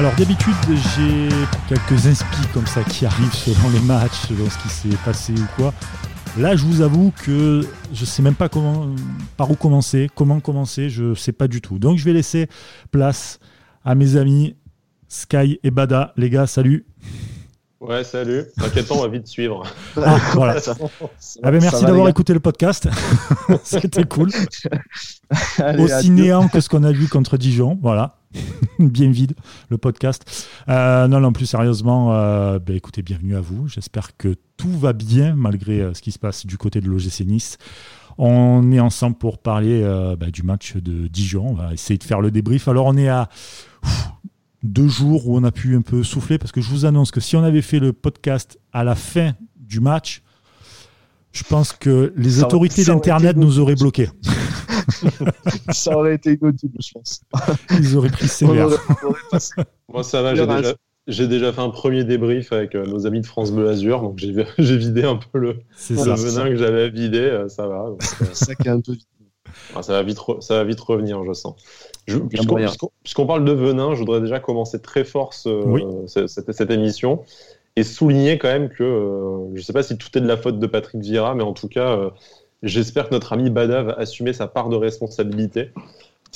Alors d'habitude j'ai quelques inspi comme ça qui arrivent selon les matchs, selon ce qui s'est passé ou quoi. Là je vous avoue que je sais même pas comment, par où commencer, comment commencer, je sais pas du tout. Donc je vais laisser place à mes amis Sky et Bada. Les gars, salut. Ouais, salut. T'inquiète pas, on va vite suivre. Ah, voilà. ah ben, merci d'avoir écouté le podcast. C'était cool. Aussi néant que ce qu'on a vu contre Dijon. Voilà. Bien vide, le podcast. Euh, non, non, plus sérieusement, euh, ben, écoutez, bienvenue à vous. J'espère que tout va bien malgré euh, ce qui se passe du côté de l'OGC Nice. On est ensemble pour parler ben, du match de Dijon. On va essayer de faire le débrief. Alors, on est à deux jours où on a pu un peu souffler parce que je vous annonce que si on avait fait le podcast à la fin du match, je pense que les autorités d'Internet nous auraient bloqués. ça aurait été inaudible, je pense. Ils auraient pris sévère. Moi, ça va, j'ai déjà, fait un premier débrief avec euh, nos amis de France Bleu Azur, donc j'ai vidé un peu le, venin que j'avais vidé, euh, ça va. ça qui est un peu ah, ça, va vite ça va vite revenir, je sens. Puisqu'on parle de venin, je voudrais déjà commencer très fort cette, émission et souligner quand même que euh, je ne sais pas si tout est de la faute de Patrick Vieira, mais en tout cas, euh, j'espère que notre ami Bada va assumer sa part de responsabilité.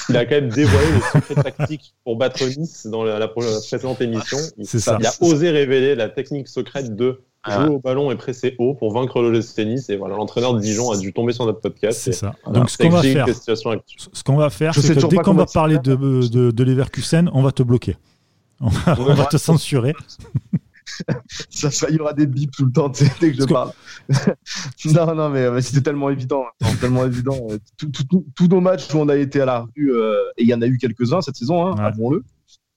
Il a quand même dévoilé les secrets tactiques pour battre Nice dans la, précédente émission. Il, il a osé révéler la technique secrète de jouer au ballon et presser haut pour vaincre l'OGC Tennis. Et voilà, l'entraîneur de Dijon a dû tomber sur notre podcast. C'est ça. Donc, ce qu'on va faire, ce qu'on va faire, c'est que dès qu'on va parler de, de, de Leverkusen, on va te bloquer. On va, te censurer. ça, il y aura des bips tout le temps dès que je parle. non, non, mais, c'était tellement évident. tellement évident. Tous nos matchs où on a été à la rue, euh, et il y en a eu quelques-uns cette saison, hein, avouons-le.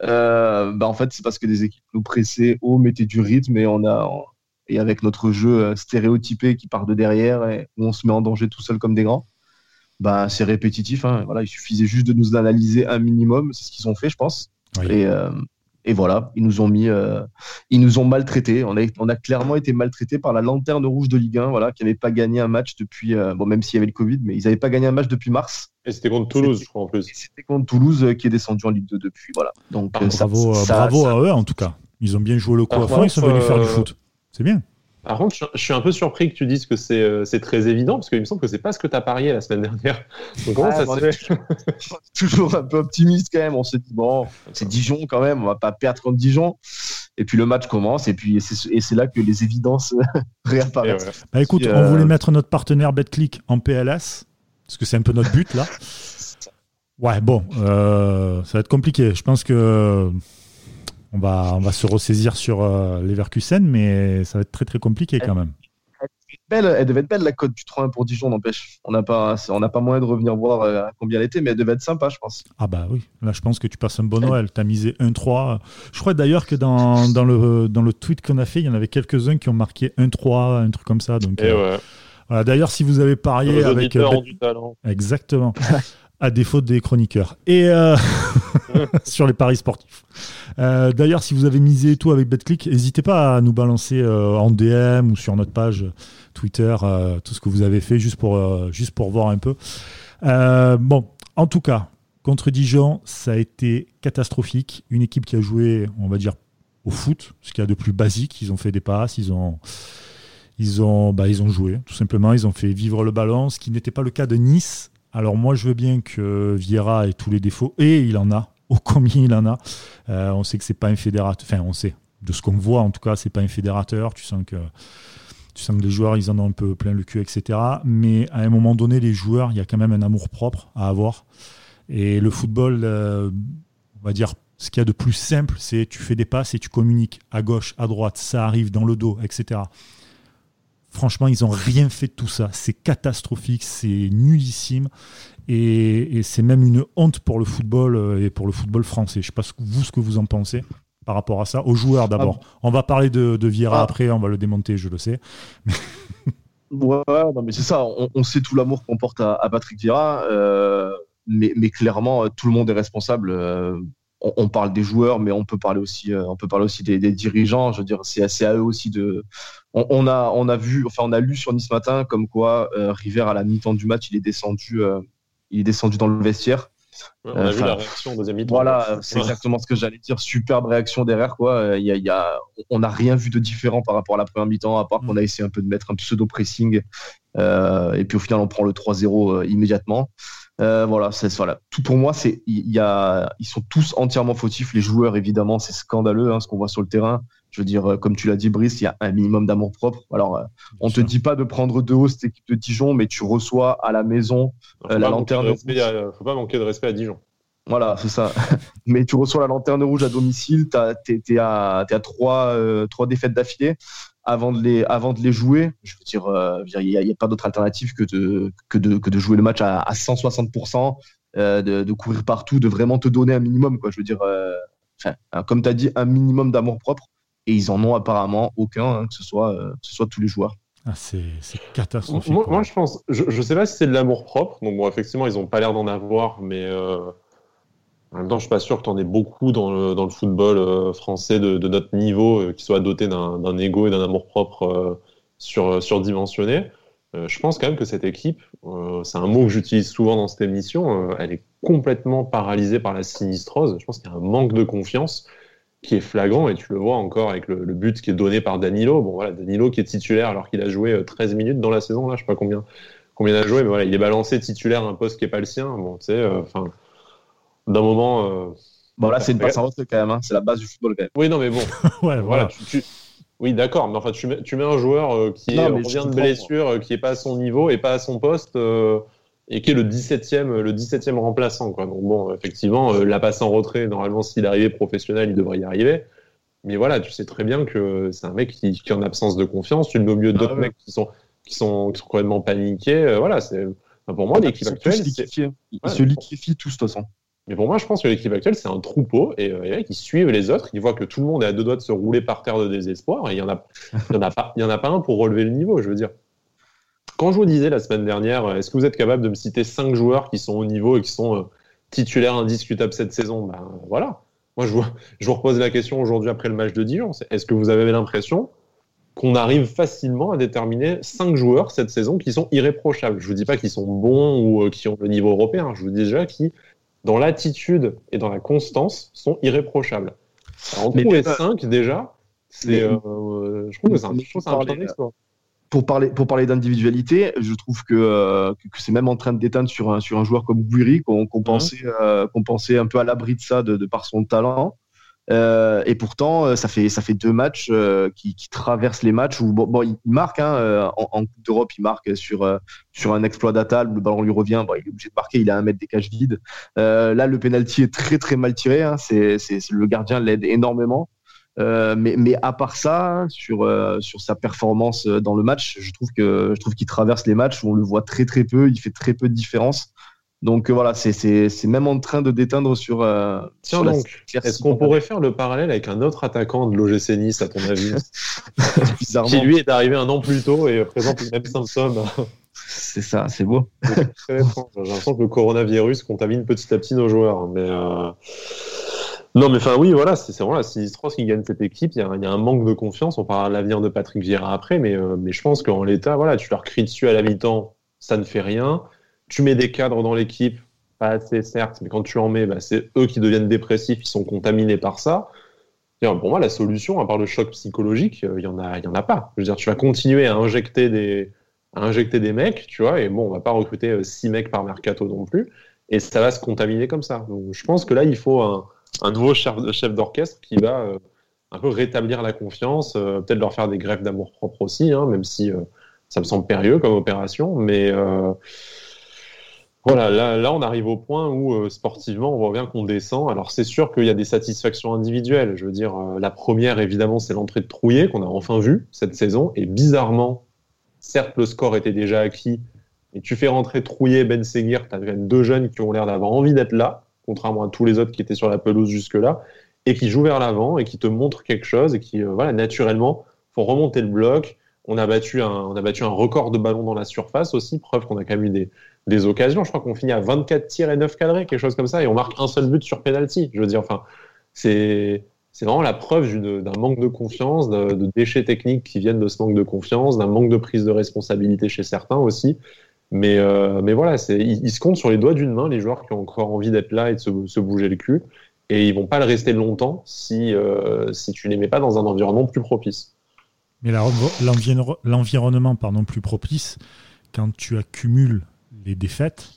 Euh, bah en fait, c'est parce que des équipes nous pressaient haut, mettaient du rythme et on a, et avec notre jeu euh, stéréotypé qui part de derrière et où on se met en danger tout seul comme des grands, bah, c'est répétitif. Hein. Voilà, il suffisait juste de nous analyser un minimum, c'est ce qu'ils ont fait, je pense. Et, euh, et, voilà, ils nous ont mis, euh, ils nous ont maltraités. On a, on a clairement été maltraités par la lanterne rouge de Ligue 1, voilà, qui n'avait pas gagné un match depuis, bon, même s'il y avait le Covid, mais ils n'avaient pas gagné un match depuis mars. Et c'était contre Toulouse, je crois en plus. C'était contre Toulouse qui est descendu en Ligue 2 depuis, voilà. Donc ah, bravo, bravo à eux en tout cas. Ils ont bien joué le coup à fond, ils sont venus faire du foot. C'est bien. Par contre, je suis un peu surpris que tu dises que c'est euh, très évident, parce qu'il me semble que c'est pas ce que tu as parié la semaine dernière. Donc, comment ça se fait Toujours un peu optimiste quand même. On s'est dit, bon, c'est Dijon quand même, on va pas perdre contre Dijon. Et puis le match commence, et puis c'est là que les évidences réapparaissent. Bah, écoute, on voulait euh, mettre notre partenaire BetClick en PLS, parce que c'est un peu notre but là. Ouais, bon, euh, ça va être compliqué. Je pense que on va, on va se ressaisir sur euh, Leverkusen, mais ça va être très très compliqué quand même. elle devait être belle la cote du 3-1 pour Dijon, n'empêche. On n'a pas, on n'a pas moyen de revenir voir euh, combien elle était, mais elle devait être sympa, je pense. Ah bah oui, là je pense que tu passes un bon Noël. Tu as misé 1-3. Je crois d'ailleurs que dans, dans, le, dans le tweet qu'on a fait, il y en avait quelques-uns qui ont marqué 1-3, un truc comme ça. Donc, euh, voilà, d'ailleurs, si vous avez parié avec. du talent. Exactement. à défaut des chroniqueurs. Et sur les paris sportifs. Euh, d'ailleurs, si vous avez misé tout avec BetClick, n'hésitez pas à nous balancer euh, en DM ou sur notre page Twitter euh, tout ce que vous avez fait juste pour, juste pour voir un peu. bon, en tout cas, contre Dijon, ça a été catastrophique. Une équipe qui a joué, on va dire, au foot, ce qu'il y a de plus basique. Ils ont fait des passes, ils ont, ils ont, bah, ils ont joué, tout simplement. Ils ont fait vivre le ballon, ce qui n'était pas le cas de Nice. Alors moi, je veux bien que Vieira ait tous les défauts, et il en a au combien il en a. Euh, on sait que c'est pas un fédérateur. Enfin, on sait. De ce qu'on voit, en tout cas, c'est pas un fédérateur. Tu sens que tu sens les joueurs, ils en ont un peu plein le cul, etc. Mais à un moment donné, les joueurs, il y a quand même un amour propre à avoir. Et le football, euh, on va dire, ce qu'il y a de plus simple, c'est tu fais des passes et tu communiques à gauche, à droite, ça arrive dans le dos, etc. Franchement, ils n'ont rien fait de tout ça. C'est catastrophique, c'est nullissime. Et, c'est même une honte pour le football euh, et pour le football français. Je ne sais pas vous ce que vous en pensez par rapport à ça. Aux joueurs d'abord. Ah. On va parler de, de Vieira ah. après, on va le démonter, je le sais. ouais, non, mais c'est ça. On, sait tout l'amour qu'on porte à, Patrick Vieira. Euh, mais, mais, clairement, tout le monde est responsable. Euh, on, parle des joueurs, mais on peut parler aussi, on peut parler aussi des, dirigeants. Je veux dire, c'est à eux aussi de. On, a, on a vu, enfin, on a lu sur Nice matin comme quoi River à la mi-temps du match, il est descendu il est descendu dans le vestiaire on a vu la réaction deuxième mi-temps. Voilà, c'est exactement ce que j'allais dire. Superbe réaction derrière. Quoi. Il y a, on n'a rien vu de différent par rapport à la première mi-temps, à part qu'on a essayé un peu de mettre un pseudo-pressing. et puis au final, on prend le 3-0 immédiatement. Voilà, c'est voilà. Tout pour moi, c'est il y a, ils sont tous entièrement fautifs. Les joueurs, évidemment, c'est scandaleux hein, ce qu'on voit sur le terrain. Je veux dire, euh, comme tu l'as dit, Brice, il y a un minimum d'amour propre. Alors, euh, on ne te dit pas de prendre de haut cette équipe de Dijon, mais tu reçois à la maison euh, la lanterne rouge. Il ne faut pas manquer de respect à Dijon. Voilà, c'est ça. mais tu reçois la lanterne rouge à domicile, tu es, à, trois, trois défaites d'affilée avant de les avant de les jouer. Je veux dire, il n'y a, pas d'autre alternative que de, que de que de jouer le match à, 160 de, de, courir partout, de vraiment te donner un minimum. Quoi. Je veux dire, comme tu as dit, un minimum d'amour propre et ils en ont apparemment aucun, hein, que, ce soit, euh, ce soit tous les joueurs. Ah, c'est catastrophique. Moi, je pense, je ne sais pas si c'est de l'amour propre. Donc, bon, effectivement, ils n'ont pas l'air d'en avoir, mais euh, en même temps, je suis pas sûr que tu en aies beaucoup dans le, football euh, français de, notre niveau qui soit doté d'un ego et d'un amour propre sur, surdimensionné. je pense quand même que cette équipe, c'est un mot que j'utilise souvent dans cette émission, elle est complètement paralysée par la sinistrose. Je pense qu'il y a un manque de confiance qui est flagrant et tu le vois encore avec le, but qui est donné par Danilo. Bon voilà, Danilo qui est titulaire alors qu'il a joué 13 euh, minutes dans la saison là, je sais pas combien combien il a joué, mais voilà, il est balancé titulaire un poste qui est pas le sien. Bon, tu sais, euh, enfin, d'un moment. Euh, bon là, c'est une passe en quand même, hein. c'est la base du football quand même. Oui, non, mais bon. ouais, voilà. Oui, d'accord, mais enfin, tu mets, tu mets un joueur qui revient de blessure, qui est pas à son niveau et pas à son poste et qui est le 17e, le 17e remplaçant. Quoi. Donc bon, effectivement, euh, la passe en retrait, normalement, s'il arrivait professionnel, il devrait y arriver. Mais voilà, tu sais très bien que c'est un mec qui, qui est en absence de confiance. Tu le mets au milieu d'autres ah mecs qui sont, qui, sont, qui sont complètement paniqués. Euh, voilà, c'est pour moi, l'équipe actuelle. Ils se liquéfient tous, de toute façon. Mais pour moi, je pense que l'équipe actuelle, c'est un troupeau. Et euh, les mecs, ils suivent les autres. Ils voient que tout le monde est à deux doigts de se rouler par terre de désespoir. Et il n'y en, a, en, pas, en a pas un pour relever le niveau, je veux dire. Quand je vous disais la semaine dernière, euh, est-ce que vous êtes capable de me citer cinq joueurs qui sont au niveau et qui sont euh, titulaires indiscutables cette saison? Ben voilà. Moi, je vous, je vous repose la question aujourd'hui après le match de Dijon. Est-ce que vous avez l'impression qu'on arrive facilement à déterminer cinq joueurs cette saison qui sont irréprochables? Je ne vous dis pas qu'ils sont bons ou euh, qui ont le niveau européen. Je vous dis déjà qui, dans l'attitude et dans la constance, sont irréprochables. Alors, on les cinq déjà. C'est, je trouve que c'est un, un exploit pour parler, pour parler d'individualité, je trouve que, euh, que, c'est même en train de déteindre sur un, sur un joueur comme Guiri, qu'on mhm. pensait, euh, qu'on pensait un peu à l'abri de ça de, par son talent. Euh, et pourtant, ça fait, ça fait deux matchs qui, qui, traversent les matchs où bon, il marque hein, en, en, Coupe d'Europe, il marque sur, sur un exploit d'Atal, le ballon lui revient, bon, il est obligé de marquer, il a un mètre des cages vides. là, le penalty est très très mal tiré, hein, c'est, le gardien l'aide énormément. Euh, mais, mais, à part ça, sur, euh, sur sa performance euh, dans le match, je trouve que je qu'il traverse les matchs où on le voit très très peu, il fait très peu de différence. Donc voilà, c'est même en train de déteindre sur. Tiens donc, est-ce qu'on pourrait faire le parallèle avec un autre attaquant de l'OGC Nice, à ton avis Qui lui est arrivé un an plus tôt et présente les mêmes symptômes. C'est ça, c'est beau. J'ai l'impression que le coronavirus contamine petit à petit nos joueurs. Mais non, mais enfin, oui, voilà, c'est vraiment la sinistrose qui gagne cette équipe. Il y, a, un manque de confiance. On parlera de l'avenir de Patrick Vieira après, mais, euh, mais je pense qu'en l'état, voilà, tu leur cries dessus à la mi-temps, ça ne fait rien. Tu mets des cadres dans l'équipe, pas assez certes, mais quand tu en mets, bah, c'est eux qui deviennent dépressifs, ils sont contaminés par ça. pour moi, la solution, à part le choc psychologique, euh, il n'y en, a, y en a pas. Je veux dire, tu vas continuer à injecter des, à injecter des mecs, tu vois, et bon, on va pas recruter euh, six mecs par mercato non plus, et ça va se contaminer comme ça. Donc, je pense que là, il faut un nouveau chef, chef d'orchestre qui va euh, un peu rétablir la confiance, euh, peut-être leur faire des grèves d'amour propre aussi, hein, même si euh, ça me semble périlleux comme opération. Mais voilà, là, on arrive au point où sportivement, on voit bien qu'on descend. Alors c'est sûr qu'il y a des satisfactions individuelles. Je veux dire, la première, évidemment, c'est l'entrée de Trouillet qu'on a enfin vu cette saison. Et bizarrement, certes, le score était déjà acquis. Et tu fais rentrer Trouillet, Ben Seguir, tu as deux jeunes qui ont l'air d'avoir envie d'être là contrairement à tous les autres qui étaient sur la pelouse jusque-là, et qui jouent vers l'avant et qui te montrent quelque chose et qui, euh, voilà, naturellement, font remonter le bloc. On a, battu un, on a battu un record de ballons dans la surface aussi, preuve qu'on a quand même eu des, des occasions. Je crois qu'on finit à 24 tirs et 9 cadrés, quelque chose comme ça, et on marque un seul but sur penalty. Je veux dire, enfin, c'est c'est vraiment la preuve d'un manque de confiance, de, déchets techniques qui viennent de ce manque de confiance, d'un manque de prise de responsabilité chez certains aussi. Mais, euh, mais voilà, ils, ils, se comptent sur les doigts d'une main, les joueurs qui ont encore envie d'être là et de se, bouger le cul. Et ils vont pas le rester longtemps si, euh, si tu les mets pas dans un environnement plus propice. Mais l'environnement plus propice, quand tu accumules les défaites,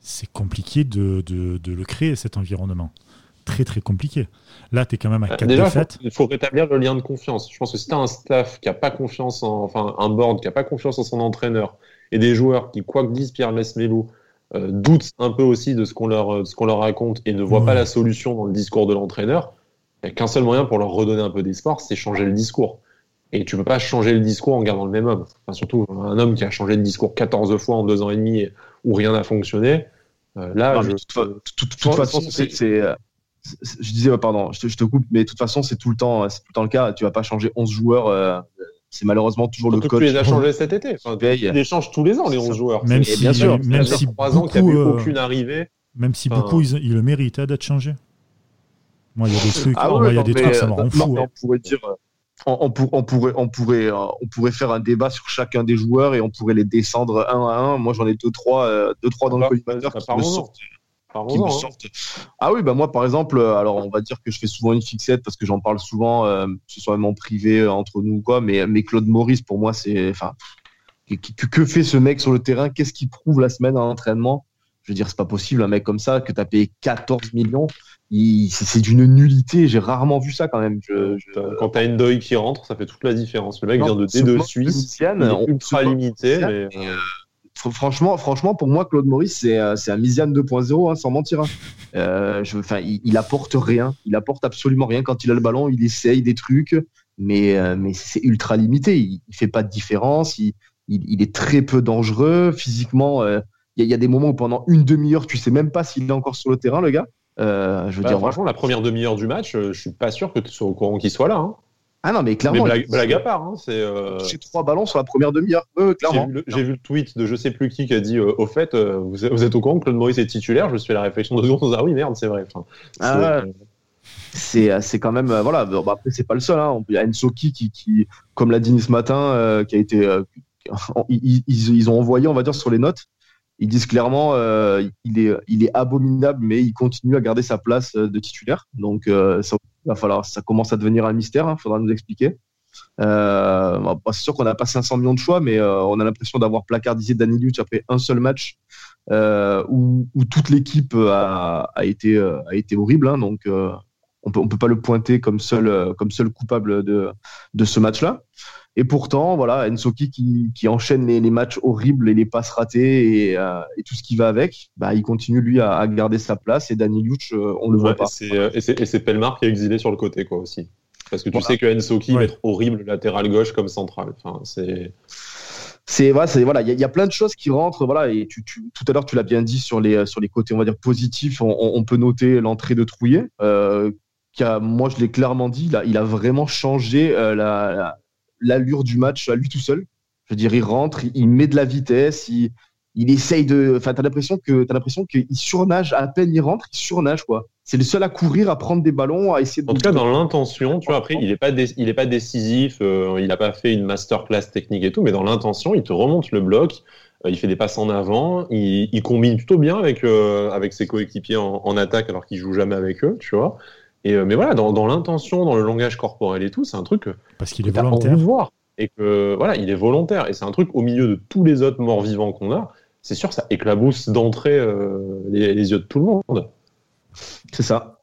c'est compliqué de, de, de, le créer, cet environnement. Très, très compliqué. Là, tu es quand même à 4 Déjà, défaites. Il faut, rétablir le lien de confiance. Je pense que si tu as un staff qui n'a pas confiance en, enfin, un board qui n'a pas confiance en son entraîneur et des joueurs qui, quoi que dise Pierre Lesmelou, euh, doutent un peu aussi de ce qu'on leur, ce qu'on leur raconte et ne voient pas la solution dans le discours de l'entraîneur, il n'y a qu'un seul moyen pour leur redonner un peu d'espoir, c'est changer le discours. Et tu peux pas changer le discours en gardant le même homme. Enfin, surtout un homme qui a changé de discours 14 fois en deux ans et demi où rien n'a fonctionné. Euh, là, je, de toute, façon, c'est, euh, je disais, pardon, je te, je te, coupe, mais de toute façon, c'est tout le temps, c'est tout le temps le cas. Tu vas pas changer 11 joueurs. Euh, c'est malheureusement toujours le coach. Tu les as changés cet été. Enfin, tu les changes tous les ans, les 11 joueurs. Même si, bien sûr, même si 3 ans qu'il n'y a eu aucune arrivée. Même si beaucoup, ils, ils, le méritent hein, d'être changés. Moi, il y a des trucs, ah ouais, il y a des trucs, ça me rend fou. On pourrait dire on, pourrait, on, pourrait, euh, on pourrait faire un débat sur chacun des joueurs et on pourrait les descendre un à un. Moi, j'en ai deux, trois, euh, deux, trois dans le collimateur qui, me sortent, qui me sortent. Ah oui, bah moi, par exemple, euh, alors on va dire que je fais souvent une fixette parce que j'en parle souvent, que ce soit même en privé entre nous ou quoi. Mais, mais Claude Maurice, pour moi, c'est, enfin, que, que, fait ce mec sur le terrain? Qu'est-ce qu'il prouve la semaine en entraînement Je veux dire, c'est pas possible un mec comme ça que tu as payé 14 millions c'est d'une nullité. J'ai rarement vu ça quand même. Je, je... Quand t'as Endoy qui rentre, ça fait toute la différence. Le mec vient de D2 Suisse, ultra limité. Mais... Euh, franchement, franchement, pour moi, Claude Maurice, c'est euh, un Misiane 2.0, hein, sans mentir. Hein. Euh, je, il, il, apporte rien. Il apporte absolument rien. Quand il a le ballon, il essaye des trucs, mais, euh, mais c'est ultra limité. Il, il, fait pas de différence. Il, il est très peu dangereux. Physiquement, il y, y, a des moments où pendant une demi-heure, tu sais même pas s'il est encore sur le terrain, le gars. Euh, je veux bah, dire, franchement, la première demi-heure du match, euh, je suis pas sûr que tu sois au courant qu'il soit là. Hein. Ah non, mais clairement. Mais blague, à part, hein, c'est. Euh... trois ballons sur la première demi-heure, clairement. J'ai vu, le tweet de je sais plus qui qui a dit euh, au fait, vous, êtes au courant que Claude Maurice est titulaire? Je me suis fait la réflexion de secondes. Ah oui, merde, c'est vrai. Enfin, ah, c'est quand même voilà. Bon, après, c'est pas le seul. Hein. Il y a Ensoki qui, qui comme l'a dit ce matin, qui a été. ils, ils, ont envoyé, on va dire, sur les notes ils disent clairement euh, il, est, abominable, mais il continue à garder sa place euh, de titulaire. Donc euh, ça va falloir, ça commence à devenir un mystère. Il hein, faudra nous expliquer. Euh, c'est sûr qu'on n'a pas 500 millions de choix, mais on a l'impression d'avoir placardisé Danny Luch après un seul match où, toute l'équipe a, été, horrible. Hein, donc on peut, peut pas le pointer comme seul, coupable de ce match-là. Et pourtant, voilà, Ensoki qui, qui enchaîne les, les, matchs horribles et les passes ratées et, euh, et, tout ce qui va avec, bah, il continue lui à, à garder sa place et Danny Luch, euh, on le voit pas. Euh, et c'est Pelmar qui est exilé sur le côté quoi aussi. Parce que tu sais que Ensoki va être horrible latéral gauche comme central. Enfin, c'est c'est voilà, c'est voilà, il y, y, a plein de choses qui rentrent, voilà. Et tu, tu, tout à l'heure, tu l'as bien dit sur les sur les côtés, on va dire positifs. On, on peut noter l'entrée de Trouillet, euh, qui a, moi, je l'ai clairement dit, il a, il a vraiment changé euh, la, la, l'allure du match à lui tout seul. Je veux dire, il rentre, il, met de la vitesse, il, il essaye de. Enfin, t'as l'impression que t'as l'impression qu'il surnage à peine il rentre, il surnage quoi. C'est le seul à courir, à prendre des ballons, à essayer. De... En tout cas, dans l'intention, tu vois. Après, il est pas il est pas décisif, euh, il n'a pas fait une masterclass technique et tout, mais dans l'intention, il te remonte le bloc. Euh, il fait des passes en avant, il, il combine plutôt bien avec euh, avec ses coéquipiers en, en attaque alors qu'il joue jamais avec eux, tu vois. Et, euh, mais voilà, dans, dans l'intention, dans le langage corporel et tout, c'est un truc parce qu'il est volontaire. de voir. Et que voilà, il est volontaire. Et c'est un truc au milieu de tous les autres morts vivants qu'on a. C'est sûr, ça éclabousse d'entrée euh, les, les, yeux de tout le monde. C'est ça.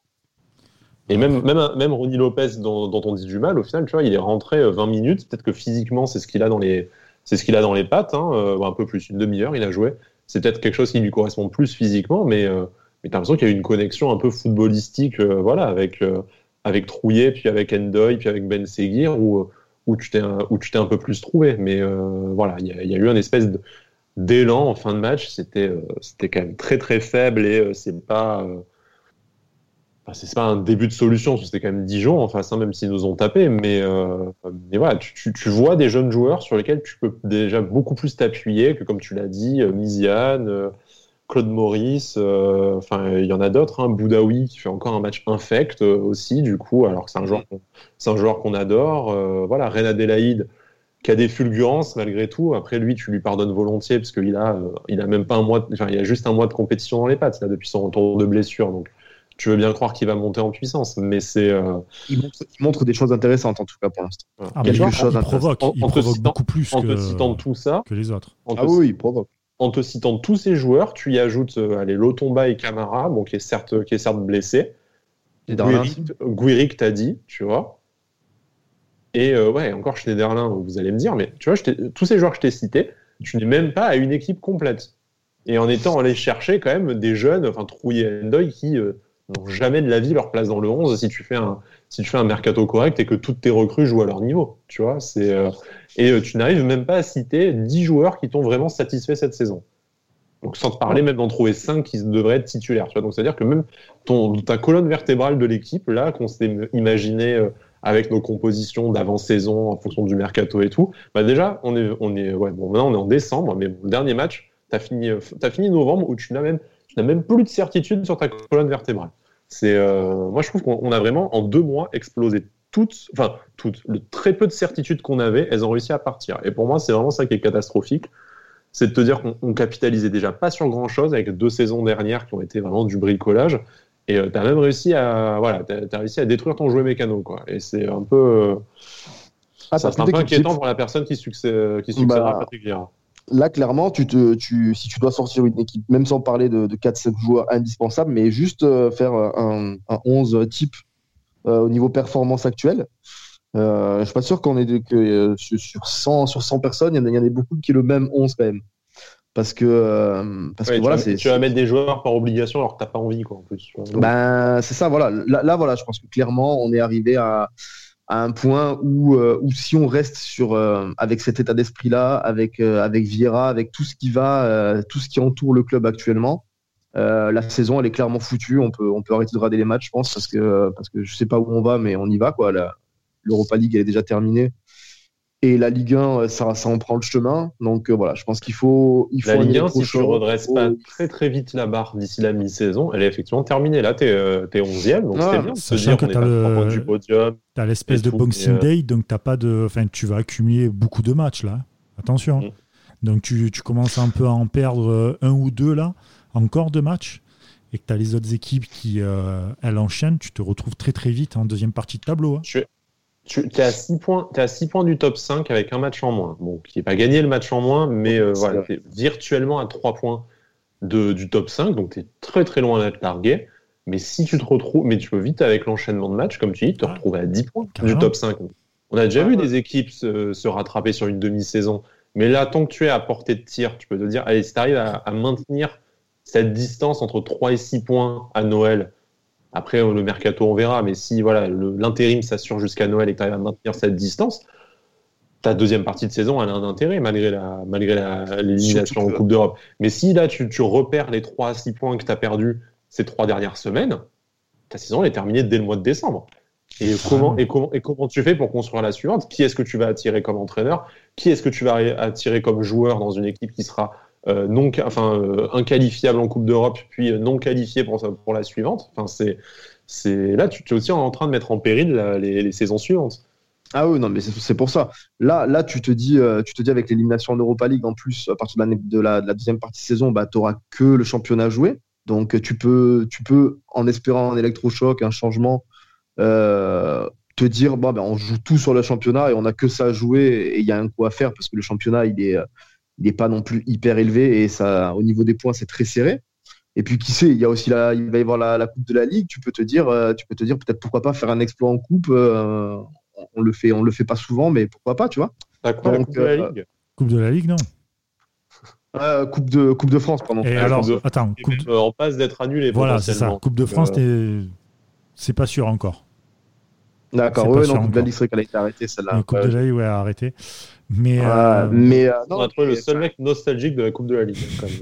Et même, même, même Ronnie Lopez, dont, dont, on dit du mal, au final, tu vois, il est rentré 20 euh, minutes. Peut-être que physiquement, c'est ce qu'il a dans les, c'est ce qu'il a dans les pattes, hein, euh, un peu plus, une demi-heure, il a joué. C'est peut-être quelque chose qui lui correspond plus physiquement, mais euh, mais t'as l'impression qu'il y a eu une connexion un peu footballistique, euh, voilà, avec euh, avec Trouillet, puis avec Endoy, puis avec Ben Seguir, où où tu t'es un, où un peu plus trouvé. Mais euh, voilà, il y, a eu une espèce d'élan en fin de match. C'était c'était quand même très très faible et c'est pas c'est pas un début de solution, c'était quand même Dijon en face, hein, même s'ils nous ont tapé, mais, mais voilà, tu, tu, tu, vois des jeunes joueurs sur lesquels tu peux déjà beaucoup plus t'appuyer que, comme tu l'as dit, Misiane, Claude Maurice, euh, enfin il y en a d'autres, hein, Boudaoui qui fait encore un match infect euh, aussi du coup, alors que c'est un joueur, c'est un joueur qu'on adore. Euh, voilà, Ren Adelaide, qui a des fulgurances malgré tout. Après, lui, tu lui pardonnes volontiers parce qu'il a, euh, il a même pas un mois, enfin, il a juste un mois de compétition dans les pattes là depuis son retour de blessure. Donc, tu veux bien croire qu'il va monter en puissance, mais c'est. Euh, il, montre, des choses intéressantes en tout cas pour l'instant. Ah, Quelque chose il provoque, il provoque beaucoup plus en te citant tout ça que les autres. Ah oui, il provoque. En te citant tous ces joueurs, tu y ajoutes euh, allez, Lotomba et Camara, bon, qui est certes, qui est certes blessé. Guiric t'as dit, tu vois. Et euh, ouais, encore Schneiderlin, vous allez me dire, mais tu vois, tous ces joueurs que je t'ai cités, tu n'es même pas à une équipe complète. Et en étant allé chercher quand même des jeunes, enfin Trouillet et Endoy, qui euh, n'ont jamais de la vie leur place dans le 11 si tu fais un, si tu fais un mercato correct et que toutes tes recrues jouent à leur niveau. Tu vois, c'est, euh, et tu n'arrives même pas à citer 10 joueurs qui t'ont vraiment satisfait cette saison. Donc sans te parler même d'en trouver 5 qui devraient être titulaires. Donc c'est-à-dire que même ton, ta colonne vertébrale de l'équipe, là, qu'on s'est imaginé avec nos compositions d'avant-saison en fonction du mercato et tout, bah déjà, on est, on est, ouais, bon, maintenant on est en décembre, mais le dernier match, tu as fini, fini novembre où tu n'as même, même plus de certitude sur ta colonne vertébrale. C'est, euh, moi, je trouve qu'on a vraiment, en deux mois, explosé toutes, enfin, toutes, le très peu de certitudes qu'on avait, elles ont réussi à partir. Et pour moi, c'est vraiment ça qui est catastrophique. C'est de te dire qu'on capitalisait déjà pas sur grand chose avec deux saisons dernières qui ont été vraiment du bricolage. Et euh, tu as même réussi à, voilà, as, réussi à détruire ton jouet mécano. Quoi. Et c'est un peu. Euh, ah, ça, un peu inquiétant pour la personne qui, succède, qui succédera à bah, Patrick Vieira. Là, clairement, tu te, tu, si tu dois sortir une équipe, même sans parler de, de 4-7 joueurs indispensables, mais juste euh, faire un, un, 11 type au niveau performance actuelle, euh, je suis pas sûr qu'on ait que sur, 100, sur 100 personnes, il y, en a, beaucoup qui est le même 11 quand même parce que, euh, parce que voilà, c'est. Tu vas mettre des joueurs par obligation alors que t'as pas envie, quoi, en plus. Ben, c'est ça, voilà. Là, voilà, je pense que clairement, on est arrivé à, à un point où, euh, où si on reste sur, euh, avec cet état d'esprit-là, avec, avec Vieira, avec tout ce qui va, tout ce qui entoure le club actuellement, la saison, elle est clairement foutue. On peut, on peut arrêter de rader les matchs, je pense, parce que, parce que je sais pas où on va, mais on y va, quoi. L'Europa League, elle est déjà terminée. Et la Ligue 1, euh, ça, ça en prend le chemin. Donc euh, voilà, je pense qu'il faut, il faut. La Ligue 1, si tu ne redresses pas très très vite la barre d'ici la mi-saison, elle est effectivement terminée. Là, tu es, es, 11e, donc c'est bien. Sachant que tu as le... du podium. Tu as l'espèce de Boxing euh, Day, donc t'as pas de... enfin, tu vas accumuler beaucoup de matchs là. Attention. Mm. Donc tu, tu, commences un peu à en perdre un ou deux là, encore de matchs et que tu as les autres équipes qui elles enchaînent, tu te retrouves très très vite en deuxième partie de tableau. Hein. Je, tu es à 6 points, es à 6 points du top 5 avec un match en moins. Bon, qui n'est pas gagné le match en moins, mais euh, voilà, es virtuellement à 3 points de, du top 5, donc tu es très très loin d'être largué. Mais si tu te retrouves, mais tu peux vite avec l'enchaînement de matchs, comme tu dis, te retrouver à 10 points du top 5. On a déjà vu des équipes se, rattraper sur une demi-saison. Mais là, tant que tu es à portée de tir, tu peux te dire, allez, si tu arrives à, à maintenir cette distance entre 3 et 6 points à Noël, après, le mercato, on verra. Mais si voilà, l'intérim s'assure jusqu'à Noël et que tu arrives à maintenir cette distance, ta deuxième partie de saison, elle a un intérêt malgré la malgré l'élimination en Coupe d'Europe. Mais si là, tu, tu, repères les 3 à 6 points que tu as perdus ces trois dernières semaines, ta saison elle est terminée dès le mois de décembre. Et comment, et, comment, et comment tu fais pour construire la suivante? Qui est-ce que tu vas attirer comme entraîneur? Qui est-ce que tu vas attirer comme joueur dans une équipe qui sera non, enfin, euh, inqualifiable en Coupe d'Europe, puis euh, non qualifié pour, pour la suivante. Enfin, c'est, là, tu es aussi en train de mettre en péril les, saisons suivantes. Ah oui, non, mais c'est pour ça. Là, là, tu te dis, tu te dis avec l'élimination en Europa League, en plus, à partir de la, de la, deuxième partie de saison, bah, tu n'auras que le championnat à jouer. Donc, tu peux, tu peux, en espérant un électrochoc, un changement, te dire, ben, on joue tout sur le championnat et on n'a que ça à jouer et il y a un coup à faire parce que le championnat, il est, il n'est pas non plus hyper élevé et ça, au niveau des points, c'est très serré. Et puis qui sait, il y a aussi la, il va y avoir la, coupe de la ligue. Tu peux te dire, euh, tu peux te dire peut-être pourquoi pas faire un exploit en coupe. Euh, on le fait, on le fait pas souvent, mais pourquoi pas, tu vois. la coupe de la euh, ligue? Coupe de la ligue, non? coupe de coupe de France, pardon. Et alors, attends, on passe d'être annulé. Voilà, c'est ça. Coupe de France, c'est pas sûr encore. D'accord, oui, non, Coupe de la Ligue, c'est qu'elle a été arrêtée, celle-là. Coupe de la Ligue, ouais, arrêtée. Mais, euh, mais euh, on a trouvé le seul mec nostalgique de la Coupe de la Ligue.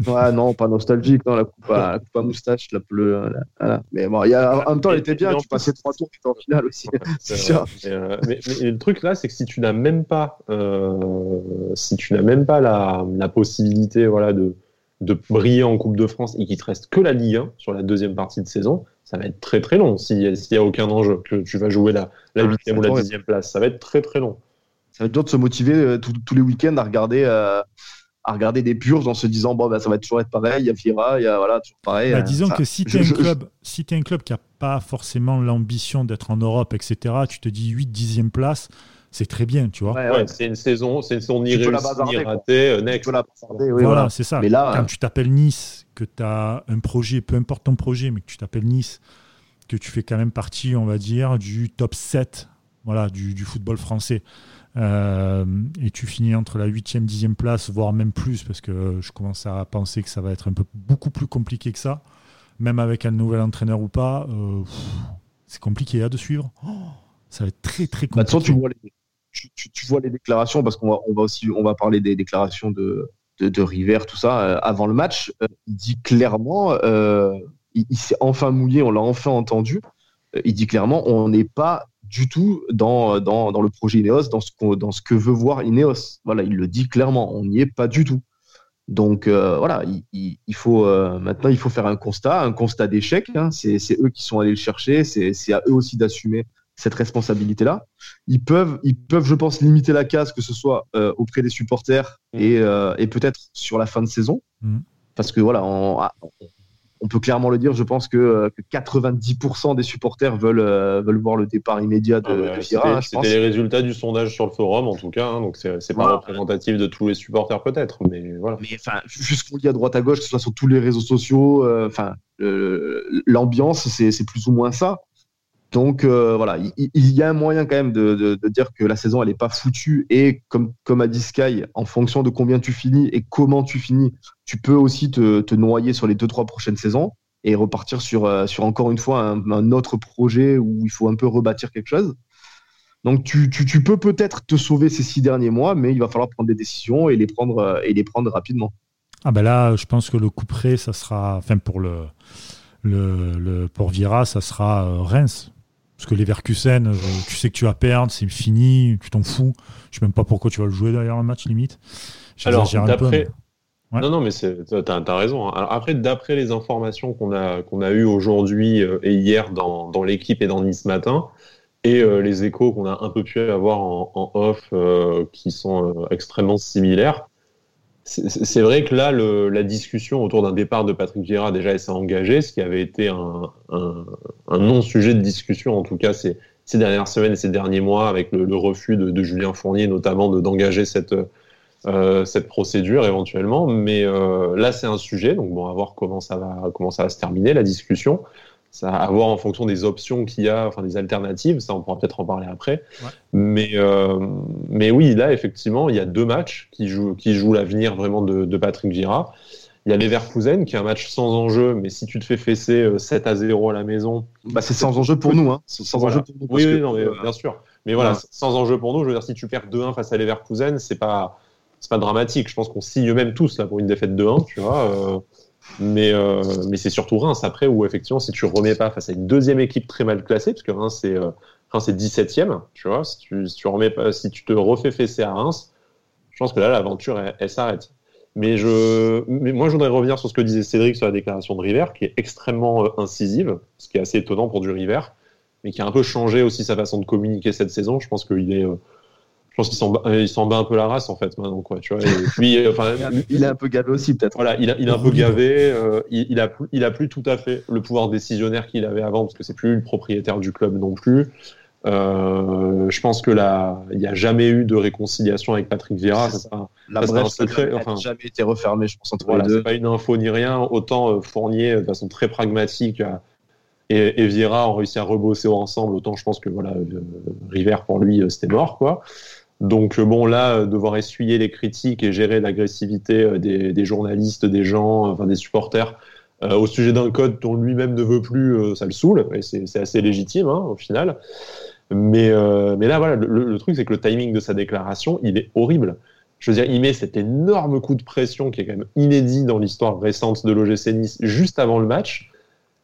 ouais, non, pas nostalgique, non, la coupe à, la coupe à moustache, la bleu. Voilà. Mais bon, il y a, en même temps, elle était bien, tu passais trois tours, tu étais en finale aussi. c'est sûr. Euh, mais, mais, le truc là, c'est que si tu n'as même pas, si tu n'as même pas la, la possibilité, voilà, de, de briller en Coupe de France et qu'il te reste que la Ligue 1 sur la deuxième partie de saison, ça va être très très long s'il n'y a, aucun enjeu, que tu vas jouer la, la 8 ou la 10 place. Ça va être très très long. Ça va être dur de se motiver tous les week-ends à regarder à regarder des purges en se disant bon bah, ça va toujours être pareil, il y a Fira, il y a voilà toujours pareil. Bah, disons que si tu es un club, si es un club qui a pas forcément l'ambition d'être en Europe, etc. Tu te dis 8 10e place, c'est très bien, tu vois. Ouais, c'est une saison, c'est une saison ni réussie ni ratée. Next. Oui, voilà, c'est ça. Mais là, quand tu t'appelles Nice, que tu as un projet, peu importe ton projet, mais que tu t'appelles Nice, que tu fais quand même partie, on va dire, du top 7 voilà, du, du football français. Euh, et tu finis entre la 8e, 10e place, voire même plus, parce que je commence à penser que ça va être un peu beaucoup plus compliqué que ça, même avec un nouvel entraîneur ou pas. Euh, c'est compliqué à hein, de suivre. Oh, ça va être très très bah, compliqué. tu, vois les, tu, vois les déclarations, parce qu'on va, on va aussi on va parler des déclarations de, de, River, tout ça, euh, avant le match. il dit clairement, il s'est enfin mouillé, on l'a enfin entendu. il dit clairement, on n'est pas du tout dans, dans, dans, le projet Ineos, dans ce, dans ce que veut voir Ineos. Voilà, il le dit clairement, on n'y est pas du tout. Donc euh, voilà, il, il, faut euh, maintenant il faut faire un constat, un constat d'échec. Hein. C'est eux qui sont allés le chercher, c'est à eux aussi d'assumer cette responsabilité-là. Ils peuvent, ils peuvent, je pense, limiter la casse, que ce soit euh, auprès des supporters mmh. et, et peut-être sur la fin de saison, mmh. parce que voilà, on, on peut clairement le dire. Je pense que, 90% euh, des supporters veulent, euh, veulent voir le départ immédiat de, ah C'était hein, les résultats du sondage sur le forum, en tout cas. Hein, donc, c'est pas représentatif de tous les supporters, peut-être. Mais voilà. Mais enfin, juste qu'on dit à droite à gauche, que ce soit sur tous les réseaux sociaux, euh, enfin, l'ambiance, c'est plus ou moins ça. Donc euh, voilà, il, y a un moyen quand même de, dire que la saison elle n'est pas foutue et comme, comme a dit Sky, en fonction de combien tu finis et comment tu finis, tu peux aussi te, noyer sur les deux trois prochaines saisons et repartir sur, euh, sur encore une fois un, autre projet où il faut un peu rebâtir quelque chose. Donc tu, peux peut-être te sauver ces six derniers mois, mais il va falloir prendre des décisions et les prendre, euh, et les prendre rapidement. Ah ben là, je pense que le coup près, ça sera, enfin pour le, le, pour Vira, ça sera Reims parce que les Verkusen, euh, tu sais que tu vas perdre, c'est fini, tu t'en fous. Je sais même pas pourquoi tu vas le jouer derrière un match limite. Alors, d'après. Non, non, mais tu as, raison. Hein. Alors, après, d'après les informations qu'on a, qu'on a eues aujourd'hui euh, et hier dans, dans l'équipe et dans Nice Matin, et euh, les échos qu'on a un peu pu avoir en, en off qui sont extrêmement similaires, c'est vrai que là, la discussion autour d'un départ de Patrick Vieira déjà s'est engagée, ce qui avait été un, non-sujet de discussion, en tout cas ces, dernières semaines et ces derniers mois, avec le, refus de, de, Julien Fournier notamment d'engager cette, euh, cette procédure éventuellement. Mais euh, là, c'est un sujet, donc bon, à voir comment ça va, comment ça va se terminer la discussion ça à voir en fonction des options qu'il y a, enfin des alternatives, ça on pourra peut-être en parler après. Mais, euh, mais oui, là effectivement, il y a deux matchs qui jouent, qui jouent l'avenir vraiment de, de, Patrick Vieira. Il y a Leverkusen qui est un match sans enjeu, mais si tu te fais fesser 7 euh, à 0 à la maison. Bah, c'est sans enjeu pour nous. Hein. Sans enjeu pour nous oui, oui non, mais, euh, bien sûr. Mais voilà, sans enjeu pour nous, je veux dire, si tu perds 2-1 face à Leverkusen, c'est pas, c'est pas dramatique. Je pense qu'on signe même tous là pour une défaite 2-1, tu vois. Mais, euh, mais c'est surtout Reims après où effectivement si tu remets pas face à une deuxième équipe très mal classée, parce que Reims c'est euh, Reims 17ème, tu vois, si tu, si tu remets pas, si tu te refais fesser à Reims, je pense que là l'aventure elle, s'arrête. Mais je, mais moi je voudrais revenir sur ce que disait Cédric sur la déclaration de River, qui est extrêmement euh, incisive, ce qui est assez étonnant pour du River, mais qui a un peu changé aussi sa façon de communiquer cette saison. Je pense qu'il est je pense qu'il s'en bat, il s'en bat un peu la race en fait maintenant quoi tu vois lui euh, enfin il est un peu gavé aussi peut-être. Voilà il, a, il est un peu gavé euh, il, il, a plus, il a plus tout à fait le pouvoir décisionnaire qu'il avait avant parce que c'est plus le propriétaire du club non plus. Euh, je pense que là il n'y a jamais eu de réconciliation avec Patrick Vieira la brèche secret enfin, jamais été refermée je pense entre voilà, c'est pas une info ni rien autant Fournier de façon très pragmatique et, et Vieira ont réussi à rebosser ensemble autant je pense que voilà River pour lui c'était mort quoi donc euh, bon, là, euh, devoir essuyer les critiques et gérer l'agressivité euh, des, journalistes, des gens, enfin des supporters, au sujet d'un code dont lui-même ne veut plus, ça le saoule, et c'est assez légitime hein, au final. Mais, mais là, voilà, le, truc, c'est que le timing de sa déclaration, il est horrible. Je veux dire, il met cet énorme coup de pression qui est quand même inédit dans l'histoire récente de l'OGC Nice juste avant le match.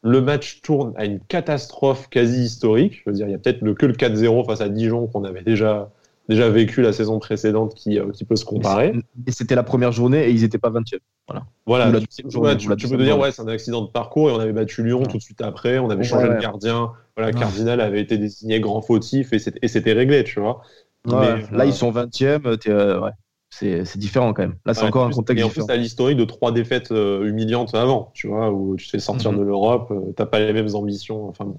Le match tourne à une catastrophe quasi historique. Je veux dire, il y a peut-être que le 4-0 face à Dijon qu'on avait déjà déjà vécu la saison précédente qui, euh, qui peut se comparer. Et c'était la première journée et ils n'étaient pas 20e. Voilà. Voilà, tu, peux te dire, ouais, c'est un accident de parcours et on avait battu Lyon tout de suite après, on avait changé de gardien. Voilà, Cardinal avait été désigné grand fautif et c'était réglé, tu vois. là, ils sont 20e. Ouais. C'est différent quand même. Là, c'est encore un contexte et en plus, tu as l'historique de trois défaites humiliantes avant, tu vois, où tu te fais sortir mhm. de l'Europe, t'as pas les mêmes ambitions. Enfin bon.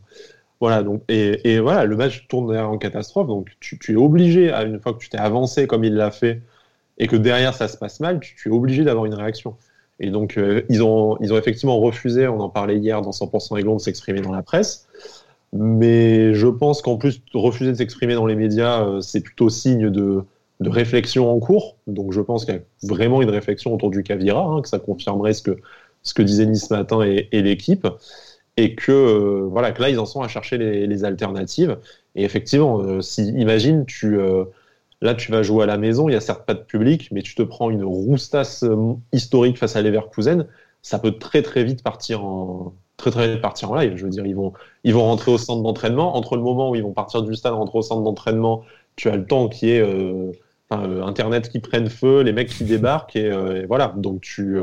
Voilà, donc, et, voilà, le match tourne en catastrophe, donc tu, es obligé, à une fois que tu t'es avancé comme il l'a fait, et que derrière ça se passe mal, tu, es obligé d'avoir une réaction. Et donc, euh, ils, ont, ils ont effectivement refusé, on en parlait hier dans 100% Aiglon, de s'exprimer dans la presse. Mais je pense qu'en plus, refuser de s'exprimer dans les médias, euh, c'est plutôt signe de, de, réflexion en cours. Donc, je pense qu'il y a vraiment une réflexion autour du Cavira, hein, que ça confirmerait ce que, ce que disait Nice ce matin et l'équipe et que euh, voilà que là ils en sont à chercher les, alternatives. Et effectivement euh, si imagine tu euh, là tu vas jouer à la maison il y a certes pas de public mais tu te prends une roustasse historique face à Leverkusen ça peut très très vite partir en très très vite partir en live. Je veux dire ils vont ils vont rentrer au centre d'entraînement. Entre le moment où ils vont partir du stade rentrer au centre d'entraînement tu as le temps qui est internet qui prenne feu les mecs qui débarquent et, voilà donc tu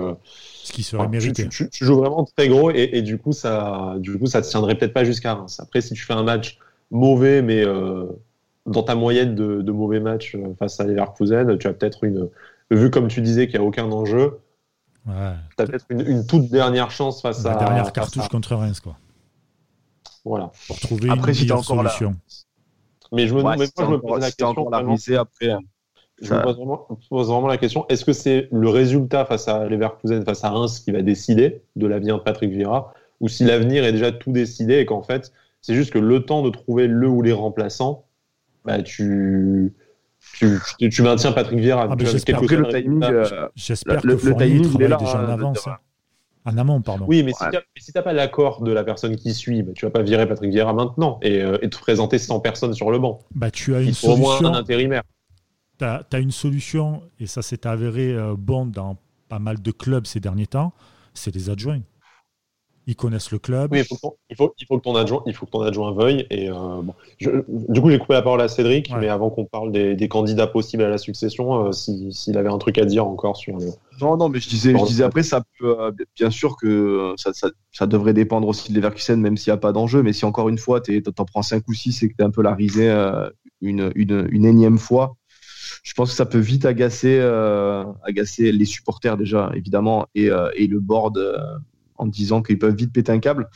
qui serait mérité. Tu, joues vraiment très gros et, du coup ça, du coup ça te tiendrait peut-être pas jusqu'à Reims. Après, si tu fais un match mauvais, mais euh, dans ta moyenne de, mauvais matchs euh, face à Leverkusen, tu as peut-être une, vu comme tu disais qu'il n'y a aucun enjeu, tu as peut-être une, toute dernière chance face à. La dernière cartouche contre Reims, quoi. Voilà. Pour trouver après, une encore solution. Mais je me, ouais, moi, je me pose la question. Encore la après. Hein je me pose vraiment, la question est-ce que c'est le résultat face à Leverkusen, face à Reims, qui va décider de l'avenir de Patrick Vieira, ou si l'avenir est déjà tout décidé et qu'en fait, c'est juste que le temps de trouver le ou les remplaçants, bah, tu, tu, maintiens Patrick Vieira. Ah, J'espère que le timing, euh, que le, le timing travaille déjà en euh, avance. Hein. En amont, pardon. Oui, mais si tu n'as pas l'accord de la personne qui suit, bah, tu vas pas virer Patrick Vieira maintenant et, euh, et, te présenter 100 personnes sur le banc. Bah, tu as une solution. au moins un intérimaire tu as, une solution, et ça s'est avéré euh, bon dans pas mal de clubs ces derniers temps, c'est les adjoints. Ils connaissent le club. Oui, il faut, il faut, il faut que ton adjoint, il faut que ton adjoint veuille. Et euh, du coup, j'ai coupé la parole à Cédric, mais avant qu'on parle des, candidats possibles à la succession, euh, s'il avait un truc à dire encore sur le. Non, non, mais je disais, je disais après, ça peut, bien sûr que ça, ça, ça, devrait dépendre aussi de Leverkusen, même s'il n'y a pas d'enjeu. Mais si encore une fois, tu en prends 5 ou 6 et que tu es un peu la risée une, une, une, énième fois, je pense que ça peut vite agacer, euh, agacer les supporters déjà, évidemment, et, euh, le board euh, en disant qu'ils peuvent vite péter un câble.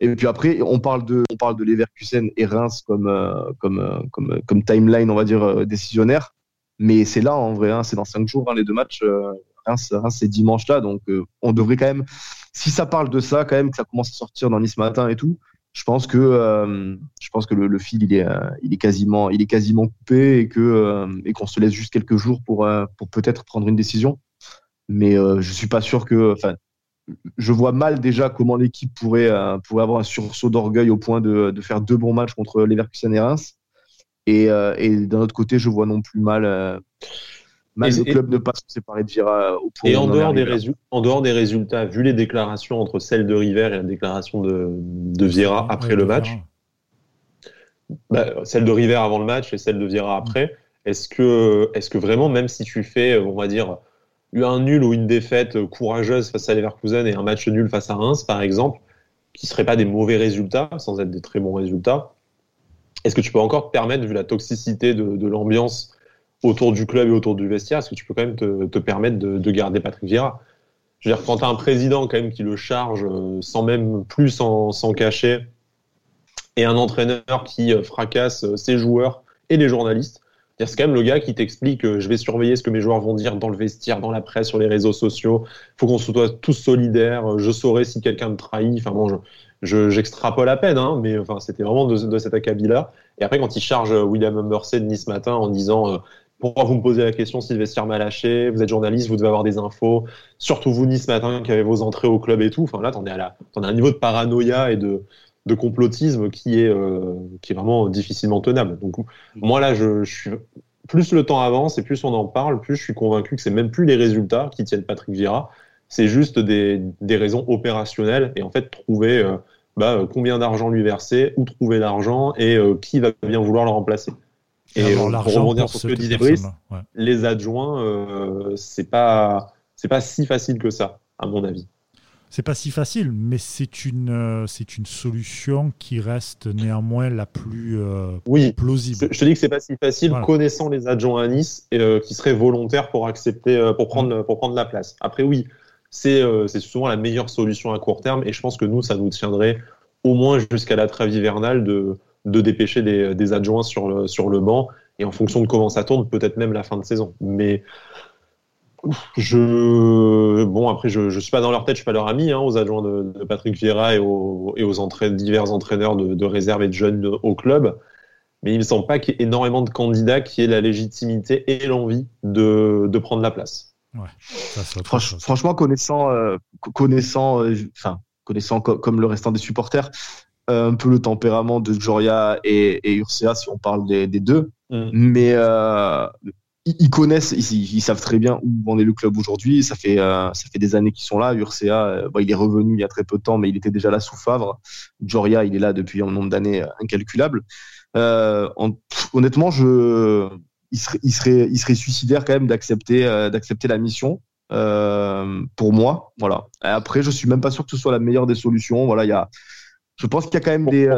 Et puis après, on parle de, on parle de Leverkusen et Reims comme, comme, comme, comme timeline, on va dire, décisionnaire. Mais c'est là, en vrai, hein, c'est dans cinq jours, hein, les deux matchs. Reims, Reims c'est dimanche là. Donc, on devrait quand même, si ça parle de ça, quand même, que ça commence à sortir dans Nice matin et tout, je pense que euh, je pense que le, fil il est euh, il est quasiment il est quasiment coupé et que euh, et qu'on se laisse juste quelques jours pour pour peut-être prendre une décision. Mais je suis pas sûr que enfin je vois mal déjà comment l'équipe pourrait pourrait avoir un sursaut d'orgueil au point de, de, faire deux bons matchs contre Leverkusen et Reims. Et, et d'un autre côté je vois non plus mal Mal le club ne pas se séparer de Vira au point Et en dehors, des en dehors des résultats, vu les déclarations entre celle de River et la déclaration de, de Vieira après le match, bah, celle de River avant le match et celle de Vieira après, est-ce que, est que vraiment, même si tu fais, on va dire, un nul ou une défaite courageuse face à Leverkusen et un match nul face à Reims, par exemple, qui ne seraient pas des mauvais résultats, sans être des très bons résultats, est-ce que tu peux encore te permettre, vu la toxicité de, de l'ambiance autour du club et autour du vestiaire, est-ce que tu peux quand même te, permettre de, garder Patrick Vieira? Je veux dire, quand tu as un président quand même qui le charge euh, sans même plus s'en cacher, et un entraîneur qui euh, fracasse euh, ses joueurs et les journalistes, c'est quand même le gars qui t'explique je vais surveiller ce que mes joueurs vont dire dans le vestiaire, dans la presse, sur les réseaux sociaux. Il faut qu'on soit tous solidaires. Je saurai si quelqu'un me trahit. Enfin bon, j'extrapole à peine, hein, mais enfin c'était vraiment de, cet acabit-là. Et après, quand il charge William Humbersey de Nice matin en disant pourquoi vous me posez la question si le vestiaire m'a lâché Vous êtes journaliste, vous devez avoir des infos. Surtout vous, Nice matin, qui avez vos entrées au club et tout. Enfin là, t'en es à as un niveau de paranoïa et de, complotisme qui est, euh, qui est vraiment difficilement tenable. Donc moi là, je, suis plus le temps avance et plus on en parle, plus je suis convaincu que c'est même plus les résultats qui tiennent Patrick Vieira, c'est juste des, des, raisons opérationnelles et en fait trouver euh, bah, combien d'argent lui verser, où trouver l'argent et euh, qui va bien vouloir le remplacer. Et pour rebondir sur ce que disait Brice, les adjoints, euh, c'est pas c'est pas si facile que ça, à mon avis. C'est pas si facile, mais c'est une, euh, c'est une solution qui reste néanmoins la plus euh, oui, plausible. Je, te dis que c'est pas si facile, connaissant les adjoints à Nice, euh, qui seraient volontaires pour accepter, pour prendre, pour prendre la place. Après, oui, c'est souvent la meilleure solution à court terme, et je pense que nous, ça nous tiendrait au moins jusqu'à la trêve hivernale de, de dépêcher des, des, adjoints sur le, sur le banc, et en fonction de comment ça tourne, peut-être même la fin de saison. Mais je bon après je, je suis pas dans leur tête, je suis pas leur ami hein, aux adjoints de, Patrick Vieira et aux, et aux divers entraîneurs de, réserve et de jeunes au club, mais il me semble pas qu'il y ait énormément de candidats qui aient la légitimité et l'envie de, de prendre la place. franchement, connaissant euh, connaissant euh, enfin connaissant comme le restant des supporters, un peu le tempérament de Joria et, et Ursa si on parle des, des deux, mm. mais ils connaissent, ils, savent très bien où en est le club aujourd'hui. Ça fait euh, ça fait des années qu'ils sont là. Urca, euh, il est revenu il y a très peu de temps, mais il était déjà là sous Favre. Joria, il est là depuis un nombre d'années incalculable. Euh, honnêtement, je, il serait, il serait, il serait suicidaire quand même d'accepter d'accepter la mission. pour moi, voilà. Après, je suis même pas sûr que ce soit la meilleure des solutions. Voilà, il y a, je pense qu'il y a quand même des.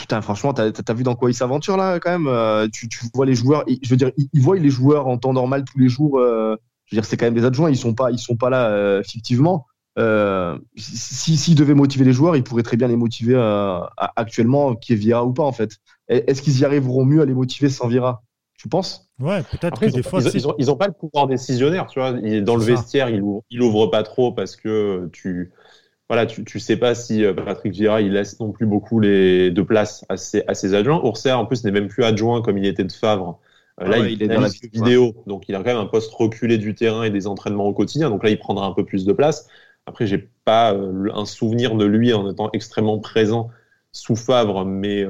Putain, franchement, t'as as, vu dans quoi il s'aventure là quand même euh, tu, tu, vois les joueurs, je veux dire, ils, voient les joueurs en temps normal tous les jours. Euh, je veux dire, c'est quand même des adjoints, ils sont pas, ils sont pas là euh, fictivement. S'ils si, devaient motiver les joueurs, ils pourraient très bien les motiver actuellement, qui est Vira ou pas en fait. Est-ce qu'ils y arriveront mieux à les motiver sans Vira Tu penses? Ouais, peut-être que des fois. Ils, ont, ils, ont, pas le pouvoir décisionnaire, tu vois. Dans le vestiaire, il ouvre, il ouvre pas trop parce que tu voilà, tu, tu sais pas si euh, Patrick Vieira il laisse non plus beaucoup les, de place à ses, à ses adjoints. Ourser en plus n'est même plus adjoint comme il était de Favre. Euh, là, ah il, est dans la vidéo, donc il a quand même un poste reculé du terrain et des entraînements au quotidien. Donc là, il prendra un peu plus de place. Après, j'ai pas euh, un souvenir de lui en étant extrêmement présent sous Favre, mais,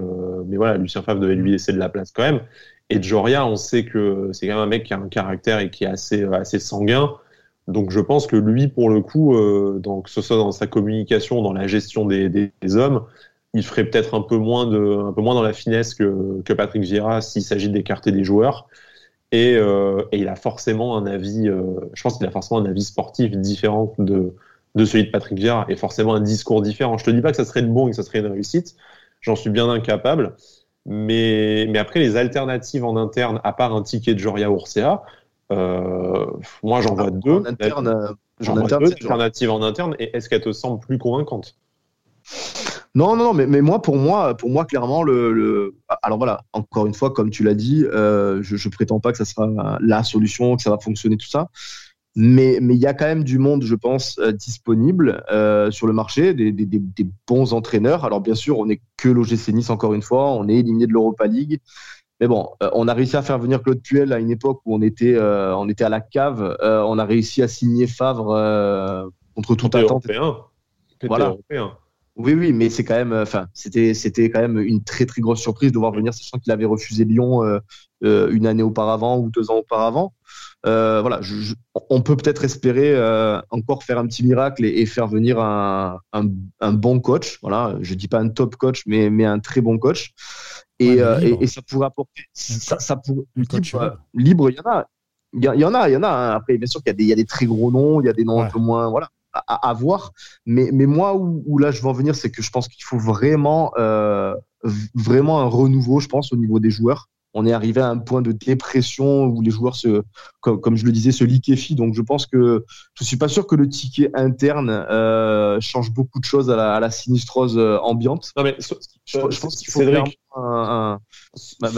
mais voilà, Lucien Favre devait lui laisser de la place quand même. Et Joria, on sait que c'est quand même un mec qui a un caractère et qui est assez, assez sanguin. Donc je pense que lui, pour le coup, euh, donc, que ce soit dans sa communication, dans la gestion des, hommes, il ferait peut-être un peu moins de, un peu moins dans la finesse que, que Patrick Vieira s'il s'agit d'écarter des joueurs. Et, euh, il a forcément un avis, euh, je pense qu'il a forcément un avis sportif différent de, de celui de Patrick Vieira et forcément un discours différent. Je te dis pas que ça serait le bon et que ça serait une réussite, j'en suis bien incapable. Mais, mais après, les alternatives en interne, à part un ticket de Joria Urcia, euh, moi, j'en vois deux. En interne, euh, j'en vois deux alternatives en interne. Et est-ce qu'elle te semble plus convaincante non, non, non, mais, mais moi, pour moi, pour moi, clairement, le, alors voilà, encore une fois, comme tu l'as dit, euh, je, je prétends pas que ça sera la solution, que ça va fonctionner tout ça, mais mais il y a quand même du monde, je pense, disponible sur le marché, des, des, des, bons entraîneurs. Alors bien sûr, on n'est que l'OGC Nice encore une fois, on est éliminé de l'Europa League. Mais bon, euh, on a réussi à faire venir Claude Puel à une époque où on était, euh, on était à la cave. Euh, on a réussi à signer Favre contre toute attente. Européen. Voilà. Européen. Oui, oui, mais c'est quand même, enfin, c'était, c'était quand même une très très grosse surprise de voir venir, sachant qu'il avait refusé Lyon une année auparavant ou deux ans auparavant. voilà, on peut peut-être espérer encore faire un petit miracle et, faire venir un, un, bon coach. Voilà, je dis pas un top coach, mais mais un très bon coach. Euh, et, ça pourrait apporter. Ça, ça libre, libre, il y en a. Il y, en a, il y en a. Hein. Après, bien sûr qu'il y, y, a des très gros noms, il y a des noms un peu moins, voilà, à, à voir. Mais, mais moi, où, là je veux en venir, c'est que je pense qu'il faut vraiment, euh, vraiment un renouveau, je pense, au niveau des joueurs on est arrivé à un point de dépression où les joueurs se, comme, je le disais, se liquéfient. Donc je pense que je suis pas sûr que le ticket interne euh, change beaucoup de choses à la, sinistrose euh, ambiante. Non mais je, pense qu'il faut un, bah,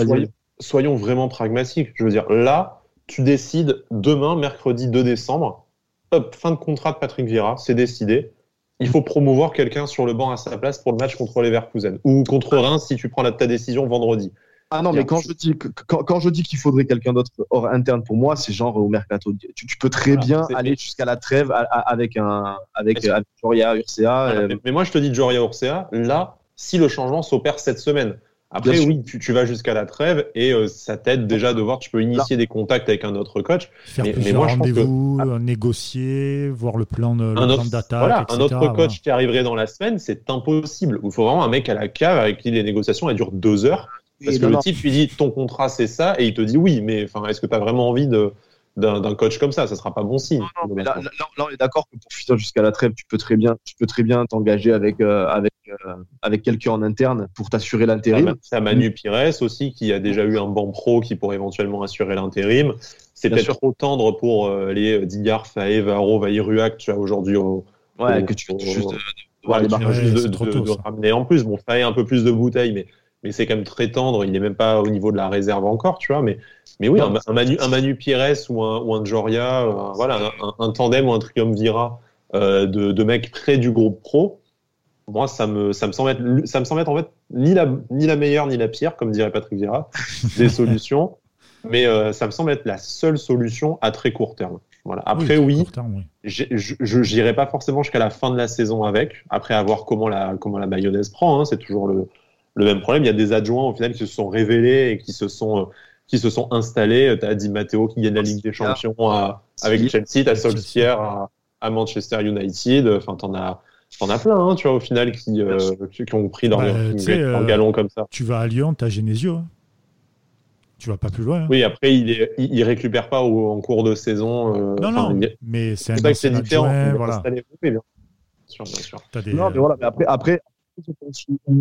soyons, vraiment pragmatiques. Je veux dire, là, tu décides demain, mercredi 2 décembre, hop, fin de contrat de Patrick Vieira, c'est décidé. Il faut promouvoir quelqu'un sur le banc à sa place pour le match contre Leverkusen ou contre Reims si tu prends la, ta décision vendredi. Ah non, mais quand je dis quand, je dis qu'il faudrait quelqu'un d'autre hors interne pour moi, c'est genre au mercato. Tu, peux très bien aller jusqu'à la trêve avec un avec, Joria Urcea. Euh. mais, moi, je te dis Joria Urcea. Là, si le changement s'opère cette semaine. Après, oui, tu, vas jusqu'à la trêve et euh, ça t'aide déjà de voir, tu peux initier des contacts avec un autre coach. Faire mais, moi, rendez-vous, que... négocier, voir le plan d'attaque. Voilà, un autre coach qui arriverait dans la semaine, c'est impossible. Il faut vraiment un mec à la cave avec qui les négociations elles durent deux heures parce que le type lui dit ton contrat c'est ça et il te dit oui, mais enfin est-ce que tu as vraiment envie de d'un coach comme ça? Ça sera pas bon signe. là, on est d'accord que pour finir jusqu'à la trêve, tu peux très bien, tu peux très bien t'engager avec euh, avec euh, avec quelqu'un en interne pour t'assurer l'intérim. C'est Manu Pires aussi qui a déjà eu un banc pro qui pourrait éventuellement assurer l'intérim. C'est peut-être trop tendre pour euh, les Digard, Faé, Varo, Vaïruac, tu as aujourd'hui au, Ouais, que tu fais juste de, ramener en plus. Bon, Faé un peu plus de bouteilles, mais mais c'est quand même très tendre. Il n'est même pas au niveau de la réserve encore, tu vois. Mais, mais oui, un, Manu, un Manu Pires ou un, ou un Joria, euh, voilà, un, tandem ou un triumvirat euh, de, de mecs près du groupe pro. Moi, ça me, ça me semble être, ça me semble être en fait ni la, ni la meilleure ni la pire, comme dirait Patrick Vieira, des solutions. Mais euh, ça me semble être la seule solution à très court terme. Voilà. Après, oui, oui. je n'irai pas forcément jusqu'à la fin de la saison avec, après avoir comment la, comment la mayonnaise prend. Hein, c'est toujours le, le même problème. Il y a des adjoints au final qui se sont révélés et qui se sont euh, qui se sont installés. Tu as dit Matteo qui gagne la Ligue des Champions avec Chelsea, tu as Solskjaer à, à, Manchester United. Enfin, t'en as T'en as plein, hein, tu vois, au final, qui, euh, qui ont pris leur, bah, euh, galon comme ça. Tu vas à Lyon, tu as Genesio. Hein. Tu vas pas plus loin. Hein. Oui, après, il, est, il, récupère pas en cours de saison. non, non, mais c'est un c'est différent. Voilà. Bien sûr, bien sûr. Non, mais voilà, mais après, après,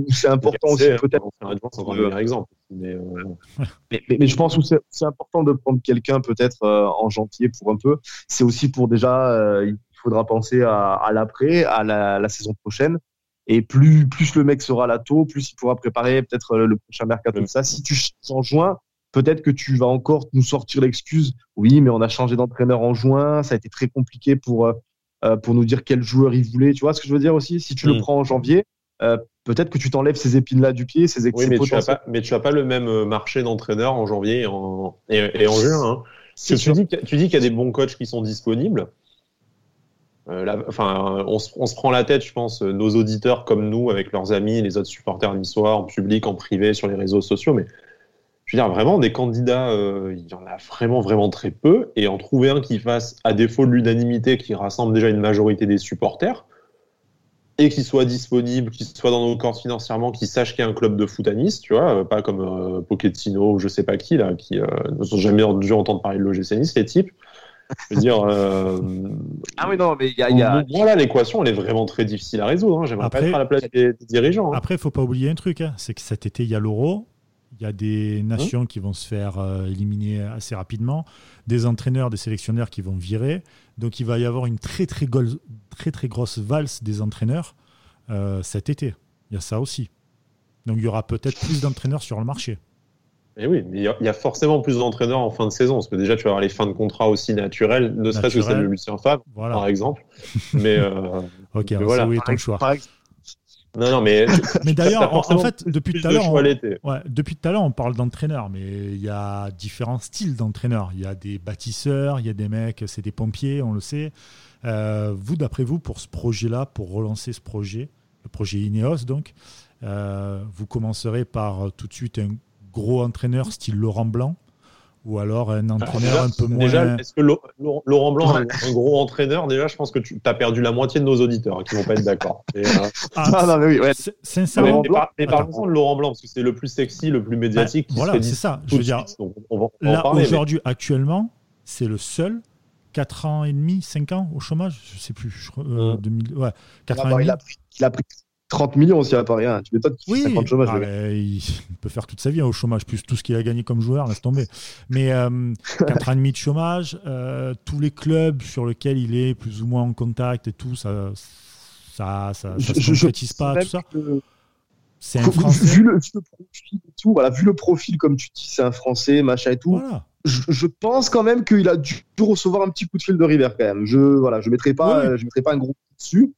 c'est important aussi peut-être. un exemple. Euh, mais, mais, je pense que c'est important de prendre quelqu'un peut-être euh, en janvier pour un peu. C'est aussi pour déjà, euh, il faudra penser à, l'après, à la, saison prochaine. Et plus, plus le mec sera là tôt, plus il pourra préparer peut-être le prochain mercato. Comme ça, si tu en juin, peut-être que tu vas encore nous sortir l'excuse. Oui, mais on a changé d'entraîneur en juin, ça a été très compliqué pour pour nous dire quel joueur il voulait. Tu vois ce que je veux dire aussi? Si tu le hmm. prends en janvier, euh, peut-être que tu t'enlèves ces épines-là du pied, ces Oui, mais tu, as pas, mais tu as pas le même euh, marché d'entraîneur en janvier et en, et, en juin. Hein. tu, dis, tu dis qu'il y a des bons coachs qui sont disponibles. Euh, enfin, on, on, se prend la tête, je pense, nos auditeurs comme nous, avec leurs amis, les autres supporters niçois, en public, en privé, sur les réseaux sociaux. Mais je veux dire, vraiment, des candidats, il y en a vraiment, vraiment très peu. Et en trouver un qui fasse, à défaut de l'unanimité, qui rassemble déjà une majorité des supporters, et qui soit disponible, qui soit dans nos corps financièrement, qui sache qu'il y a un club de foot à Nice, tu vois, euh, pas comme euh, Pochettino ou je sais pas qui, là, qui euh, ne sont jamais dû entendre parler de l'OGC Nice, les types. Je veux dire. Euh, ah oui, non, mais il y a. Y a... Voilà, l'équation, elle est vraiment très difficile à résoudre. Hein. J'aimerais pas être à la place des, dirigeants. Hein. Après, il faut pas oublier un truc, hein. c'est que cet été, il y a l'Euro. Il y a des nations qui vont se faire éliminer assez rapidement, des entraîneurs, des sélectionneurs qui vont virer. Donc il va y avoir une très très, très, très grosse valse des entraîneurs euh, cet été. Il y a ça aussi. Donc il y aura peut-être plus d'entraîneurs sur le marché. Et oui, mais il y, a forcément plus d'entraîneurs en fin de saison, parce que déjà tu vas avoir les fins de contrat aussi naturelles, ne serait-ce que celle de Lucien Favre, par exemple. Mais euh, ok, voilà. oui, ton choix. Non, non, mais. mais d'ailleurs, en, fait, depuis tout à l'heure. Ouais, depuis tout à l'heure, on parle d'entraîneurs, mais il y a différents styles d'entraîneurs. Il y a des bâtisseurs, il y a des mecs, c'est des pompiers, on le sait. Euh, vous, d'après vous, pour ce projet-là, pour relancer ce projet, le projet Ineos, donc, euh, vous commencerez par tout de suite un gros entraîneur style Laurent Blanc ou alors un entraîneur un peu moins. Déjà, est-ce que Laurent Blanc, un, un, gros entraîneur, déjà, je pense que tu as perdu la moitié de nos auditeurs hein, qui vont pas être d'accord. Euh, ah, non, mais oui, ouais. Sincèrement. Mais, mais, par, contre, Laurent Blanc, parce que c'est le plus sexy, le plus médiatique. Bah, voilà, c'est ça. Je veux dire, on va, là, aujourd'hui, actuellement, c'est le seul 4 ans et demi, 5 ans au chômage, je sais plus. Je, euh, 2000, ouais, 4 ans et demi. Il a pris, il a pris 30 millions s'il n'y a pas rien. Tu m'étonnes qu'il oui, 50 chômage. Ah, il peut faire toute sa vie hein, au chômage, plus tout ce qu'il a gagné comme joueur, laisse tomber. Mais euh, 4 ans et demi de chômage, euh, tous les clubs sur lesquels il est plus ou moins en contact et tout, ça ça, ça, ça je, se concrétise pas, tout ça. C'est un Français. Vu le, vu le, profil et tout, voilà, vu le profil, comme tu dis, c'est un Français, machin et tout. Voilà. Je, je, pense quand même qu'il a dû recevoir un petit coup de fil de River quand même. Je voilà, je mettrai pas, oui. je mettrai pas un gros coup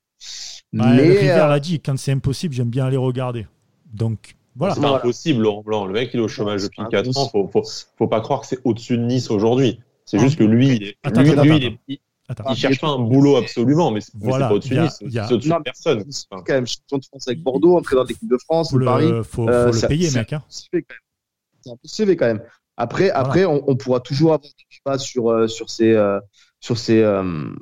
mais River euh, l'a dit, quand c'est impossible, j'aime bien aller regarder. Donc voilà. C'est pas impossible, Laurent Blanc. Le mec, il est au chômage depuis 4 ans. Faut, faut, faut pas croire que c'est au-dessus de Nice aujourd'hui. C'est juste que lui, il est, attends, lui, attends, lui attends. il est, Attends. Il cherche pas un boulot absolument, mais, voilà, c'est pas au-dessus Nice. C'est au-dessus de personne. C'est quand même champion de France avec Bordeaux, entré dans l'équipe de France, faut le, Paris. Faut, euh, faut le payer, mec. Hein. C'est un peu CV quand même. Après, voilà. après on, on, pourra toujours avoir des débats sur, euh, sur, ces, euh, sur ses,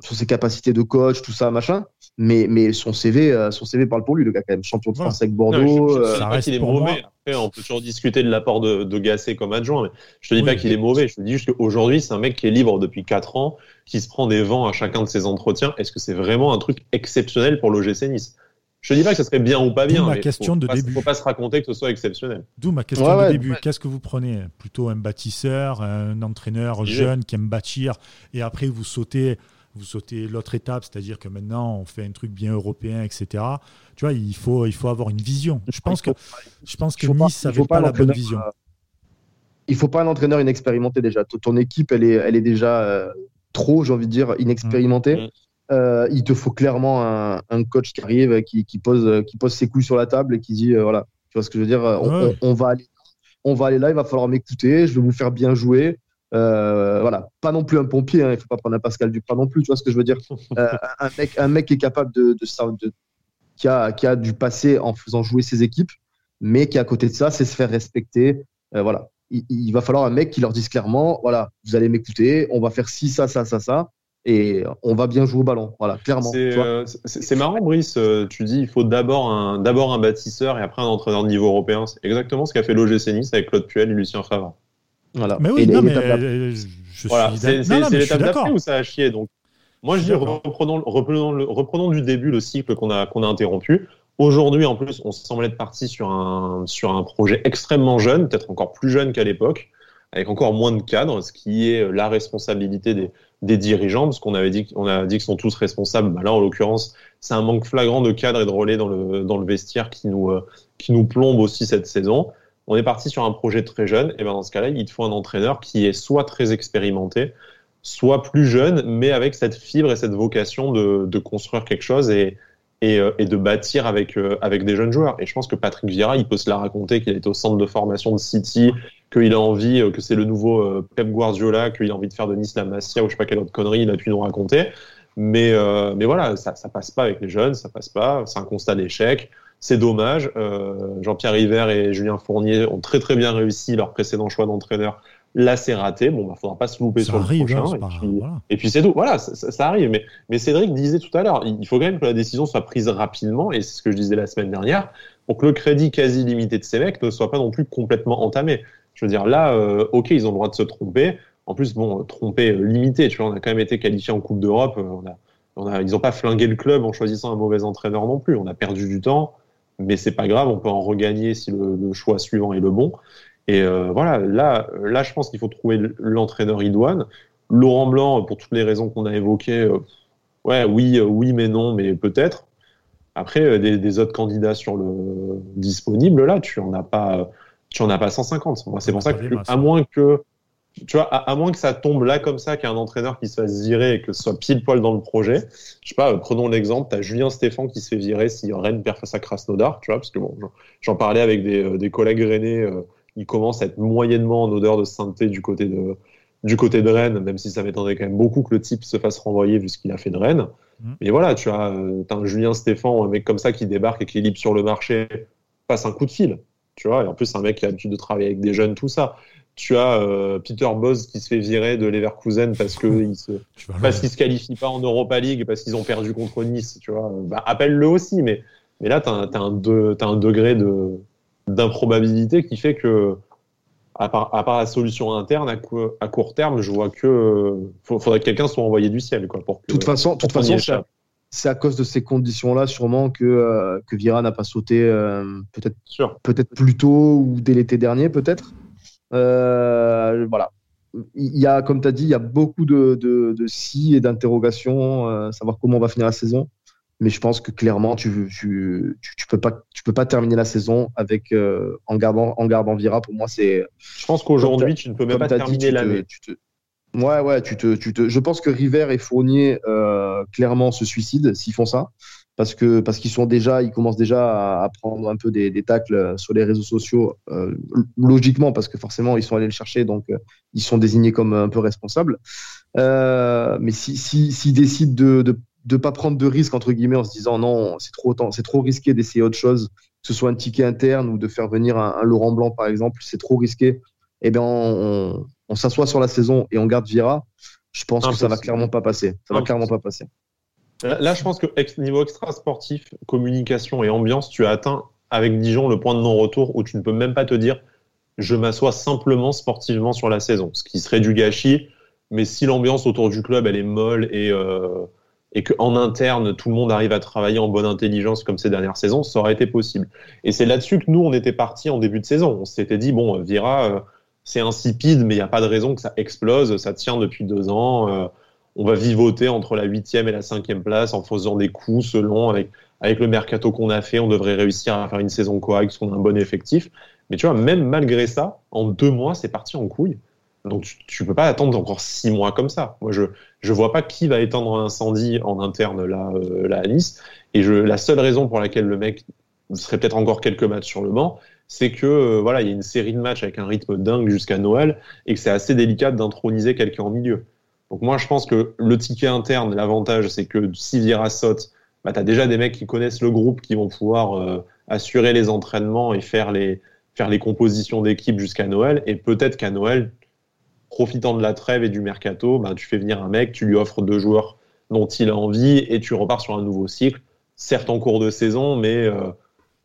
sur ses capacités de coach, tout ça, machin. Mais, mais son CV, son CV parle pour lui, le gars quand même. Champion de France avec Bordeaux. ça reste qu'il est mauvais. Après, on peut toujours discuter de l'apport de, de Gasset comme adjoint, mais je te dis pas qu'il est mauvais. Je te dis juste qu'aujourd'hui, c'est un mec qui est libre depuis 4 ans, qui se prend des vents à chacun de ses entretiens. Est-ce que c'est vraiment un truc exceptionnel pour l'OGC Nice? Je ne dis pas que ce serait bien ou pas bien. ma question de début. Il ne faut pas se raconter que ce soit exceptionnel. D'où ma question de début. Qu'est-ce que vous prenez? Plutôt un bâtisseur, un entraîneur jeune qui aime bâtir, et après vous sautez, vous sautez l'autre étape, c'est-à-dire que maintenant on fait un truc bien européen, etc. Tu vois, il faut, il faut avoir une vision. Je pense que, je pense que Nice n'avait pas, la bonne vision. Euh, il faut pas un entraîneur inexpérimenté déjà. Ton équipe, elle est, elle est déjà euh, trop, j'ai envie de dire, inexpérimentée. Mmh. Euh, il te faut clairement un, coach qui arrive, qui, pose, qui pose ses couilles sur la table et qui dit euh, voilà, tu vois ce que je veux dire, on, va aller, on va aller là, il va falloir m'écouter, je vais vous faire bien jouer. Euh, voilà, pas non plus un pompier, hein, il ne faut pas prendre un Pascal Duprat non plus, tu vois ce que je veux dire? un, mec, un mec qui est capable de, de, qui, a, qui a du passé en faisant jouer ses équipes, mais qui à côté de ça, c'est se faire respecter. voilà, il, il, va falloir un mec qui leur dise clairement voilà, vous allez m'écouter, on va faire ci, ça, ça, ça, ça et on va bien jouer au ballon. Voilà, clairement. C'est euh, marrant, Brice. Euh, tu dis il faut d'abord un, d'abord un bâtisseur et après un entraîneur de niveau européen. C'est exactement ce qu'a fait l'OGC Nice avec Claude Puel et Lucien Favre. Voilà. Mais oui, non, mais euh, je voilà, c'est l'étape d'après où ça a chié. Donc, moi, je dis reprenons, reprenons, reprenons, du début le cycle qu'on a, qu'on a interrompu. Aujourd'hui, en plus, on semble être parti sur un, sur un projet extrêmement jeune, peut-être encore plus jeune qu'à l'époque, avec encore moins de cadres, ce qui est la responsabilité des, des dirigeants, parce qu'on avait dit qu'on a dit qu'ils sont tous responsables. Bah là, en l'occurrence, c'est un manque flagrant de cadres et de relais dans le dans le vestiaire qui nous euh, qui nous plombe aussi cette saison. On est parti sur un projet très jeune, et ben dans ce cas-là, il te faut un entraîneur qui est soit très expérimenté, soit plus jeune, mais avec cette fibre et cette vocation de, de construire quelque chose et, et, euh, et de bâtir avec, euh, avec des jeunes joueurs. Et je pense que Patrick Vieira, il peut se la raconter qu'il est au centre de formation de City, qu'il a envie, euh, que c'est le nouveau Pep Guardiola, qu'il a envie de faire de Nice la Masia ou je sais pas quelle autre connerie il a pu nous raconter. Mais, mais voilà, ça, ça passe pas avec les jeunes, ça passe pas. C'est un constat d'échec. C'est dommage. Jean-Pierre River et Julien Fournier ont très très bien réussi leur précédent choix d'entraîneur. Là, c'est raté. Bon, bah, faudra pas se louper sur le prochain. Hein, et, puis, c'est tout. Voilà, ça, arrive. Mais, mais Cédric disait tout à l'heure, il faut quand même que la décision soit prise rapidement. Et c'est ce que je disais la semaine dernière pour que le crédit quasi limité de ces mecs ne soit pas non plus complètement entamé. Je veux dire, là, euh, ok, ils ont le droit de se tromper. En plus, bon, tromper euh, limité. Tu vois, on a quand même été qualifié en Coupe d'Europe. Euh, on a, on a, ils n'ont pas flingué le club en choisissant un mauvais entraîneur non plus. On a perdu du temps, mais c'est pas grave. On peut en regagner si le, choix suivant est le bon. Et voilà, là, là, je pense qu'il faut trouver l'entraîneur idoine. Laurent Blanc, pour toutes les raisons qu'on a évoquées, ouais, oui, oui, mais non, mais peut-être. Après, des, des, autres candidats sur le disponible, là, tu en as pas tu en as pas 150. Moi, c'est pour ça que, à moins que, tu vois, à, moins que ça tombe là comme ça, qu'il y ait un entraîneur qui se fasse virer et que ce soit pile poil dans le projet. Je sais pas, euh, prenons l'exemple, tu as Julien Stéphan qui se fait virer si Rennes perd face à Krasnodar, tu vois, parce que bon, j'en parlais avec des, euh, des collègues rennais, euh, ils commencent à être moyennement en odeur de sainteté du côté de, du côté de Rennes, même si ça m'étendrait quand même beaucoup que le type se fasse renvoyer vu ce qu'il a fait de Rennes. Mmh. Mais voilà, tu as, as un Julien Stéphan, un mec comme ça qui débarque et qui est libre sur le marché, passe un coup de fil tu vois. Et en plus, c'est un mec qui a l'habitude de travailler avec des jeunes, tout ça. Tu as euh, Peter Boz qui se fait virer de Leverkusen parce que il se, parce qu'il se qualifie pas en Europa League parce qu'ils ont perdu contre Nice, tu vois. Bah, appelle-le aussi, mais mais là, tu as, un degré de d'improbabilité qui fait que à part, à part la solution interne à, à court terme, je vois que faudrait que quelqu'un soit envoyé du ciel, quoi. Pour que, toute façon, toute façon, c'est à cause de ces conditions-là, sûrement, que, euh, que Vira n'a pas sauté euh, peut-être peut-être plus tôt ou dès l'été dernier, peut-être. Euh, voilà. Il y a, comme tu as dit, il y a beaucoup de, de, de si et d'interrogations, savoir comment on va finir la saison. Mais je pense que clairement, tu, tu, tu, peux pas, tu peux pas terminer la saison avec en gardant en gardant Vira. Pour moi, c'est. Je pense qu'aujourd'hui, tu ne peux même pas terminer l'année. Ouais, ouais, tu te, tu te... je pense que River et Fournier euh, clairement se suicident s'ils font ça, parce que parce qu'ils sont déjà, ils commencent déjà à, prendre un peu des, des tacles sur les réseaux sociaux, euh, logiquement parce que forcément ils sont allés le chercher, donc euh, ils sont désignés comme un peu responsables. Euh, mais si s'ils si, décident de, de de pas prendre de risques entre guillemets en se disant non, c'est trop c'est trop risqué d'essayer autre chose, que ce soit un ticket interne ou de faire venir un, un Laurent Blanc par exemple, c'est trop risqué. Eh bien, on, on s'assoit sur la saison et on garde Vira, Je pense que ça va clairement pas passer. Ça va clairement pas passer. Là, je pense que niveau extra sportif, communication et ambiance, tu as atteint avec Dijon le point de non-retour où tu ne peux même pas te dire je m'assois simplement sportivement sur la saison, ce qui serait du gâchis. Mais si l'ambiance autour du club elle est molle et euh, et qu'en interne tout le monde arrive à travailler en bonne intelligence comme ces dernières saisons, ça aurait été possible. Et c'est là-dessus que nous on était partis en début de saison. On s'était dit bon Vira euh, c'est insipide mais il n'y a pas de raison que ça explose, ça tient depuis deux ans. Euh, on va vivoter entre la huitième et la cinquième place en faisant des coups selon avec avec le mercato qu'on a fait, on devrait réussir à faire une saison correcte, parce qu'on a un bon effectif. Mais tu vois, même malgré ça, en deux mois, c'est parti en couille. Donc tu, ne peux pas attendre encore six mois comme ça. Moi, je je vois pas qui va éteindre un incendie en interne là, euh, là à Nice. Et je, la seule raison pour laquelle le mec serait peut-être encore quelques matchs sur le banc, c'est que euh, voilà, il y a une série de matchs avec un rythme dingue jusqu'à Noël et que c'est assez délicat d'introniser quelqu'un en milieu. Donc moi, je pense que le ticket interne, l'avantage, c'est que si Vira saute, bah, tu as déjà des mecs qui connaissent le groupe qui vont pouvoir euh, assurer les entraînements et faire les, faire les compositions d'équipe jusqu'à Noël. Et peut-être qu'à Noël, profitant de la trêve et du mercato, bah, tu fais venir un mec, tu lui offres deux joueurs dont il a envie et tu repars sur un nouveau cycle. Certes en cours de saison, mais euh,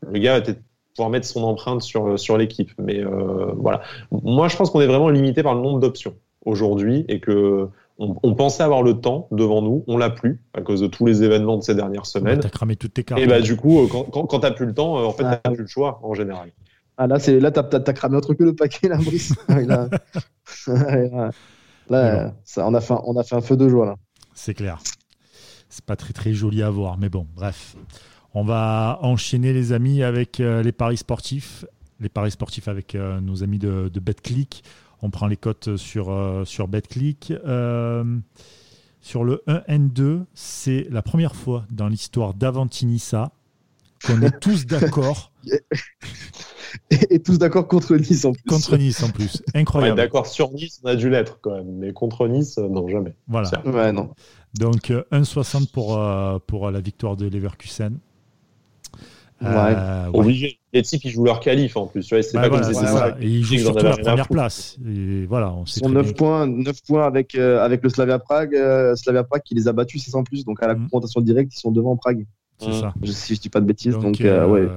le gars va peut-être pouvoir mettre son empreinte sur, sur l'équipe. Mais euh, voilà. Moi, je pense qu'on est vraiment limité par le nombre d'options aujourd'hui et que on, pensait avoir le temps devant nous, on l'a plus à cause de tous les événements de ces dernières semaines. t'as cramé toutes tes cartes. Et bah du coup, quand, quand, t'as plus le temps, en fait, t'as plus le choix en général. Ah là, c'est là, t'as as, cramé autre que le paquet, là, Brice. là, ça, on a fait, on a fait un feu de joie là. C'est clair. C'est pas très très joli à voir, mais bon, bref. On va enchaîner les amis avec euh, les paris sportifs, les paris sportifs avec euh, nos amis de, de BetClick. On prend les cotes sur, euh, sur BetClick. Sur le 1N2, c'est la première fois dans l'histoire d'Avantinissa qu'on est tous d'accord. et, tous d'accord contre Nice en plus. Contre Nice en plus. Incroyable. d'accord sur Nice, on a dû l'être quand même. Mais contre Nice, euh, non, jamais. Voilà. Ouais, non. Donc 1,60 pour, pour la victoire de Leverkusen. Euh, Obligé. Les types, ils jouent leur qualif en plus. c'est pas comme ça. Et ils jouent surtout la première place. Et voilà, on sait ils 9 points, 9 points avec, euh, avec le Slavia Prague. Euh, Slavia Prague qui les a battus 6 en plus. Donc à la mm. confrontation directe, ils sont devant Prague. C'est ça. Je, si je dis pas de bêtises. Donc, euh, ouais.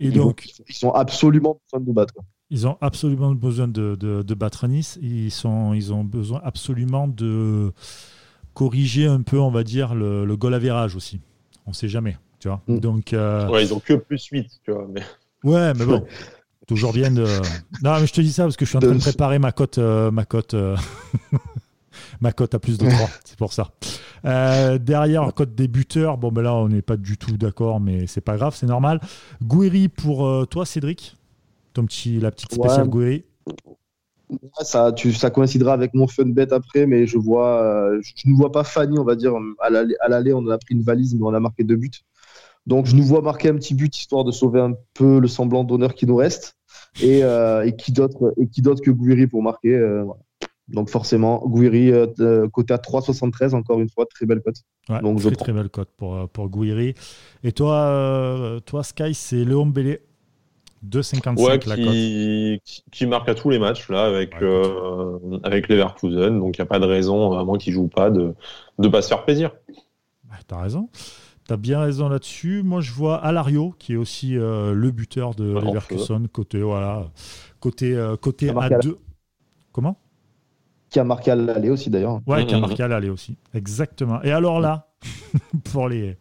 Et ils donc, ils sont absolument besoin de nous battre. Ils ont absolument besoin de, de, de, battre Nice. Ils, sont, ils ont besoin absolument de corriger un peu, on va dire, le, le goal à virage aussi. On ne sait jamais. Tu vois mm. Donc, ouais, ils ont que plus 8. Tu vois, mais... Ouais, mais bon. Toujours bien de. Non, mais je te dis ça parce que je suis en train de préparer ma cote, euh, ma cote, euh, ma cote à plus de 3. C'est pour ça. Euh, derrière, cote des buteurs. Bon, ben là, on n'est pas du tout d'accord, mais c'est pas grave, c'est normal. Gouiri pour toi, Cédric. Ton petit, la petite spéciale ouais. Ça, tu, ça coïncidera avec mon fun bet après, mais je vois, je ne vois pas Fanny, on va dire. À l'aller, on a pris une valise, mais on a marqué deux buts. Donc je nous vois marquer un petit but histoire de sauver un peu le semblant d'honneur qui nous reste. Et, euh, et qui d'autre et qui d'autre que Gouiri pour marquer. Euh, Donc forcément, Gouiri euh, côté à 3,73 encore une fois, très belle cote. Donc très, très belle cote pour, pour Gouiri. Et toi, toi Sky, c'est Léon Bellé. 2,55 ouais, la qui, qui, qui, marque à tous les matchs là avec ouais, avec Leverkusen donc il n'y a pas de raison à moins qu'il joue pas de ne pas se faire plaisir. Bah, T'as raison. Tu as bien raison là-dessus. Moi, je vois Alario, qui est aussi euh, le buteur de Leverkusen, côté, voilà, côté, euh, côté A2. Comment? Qui a marqué à l'aller aussi, d'ailleurs. Ouais, qui a marqué à l'aller aussi. Exactement. Et alors là, pour les.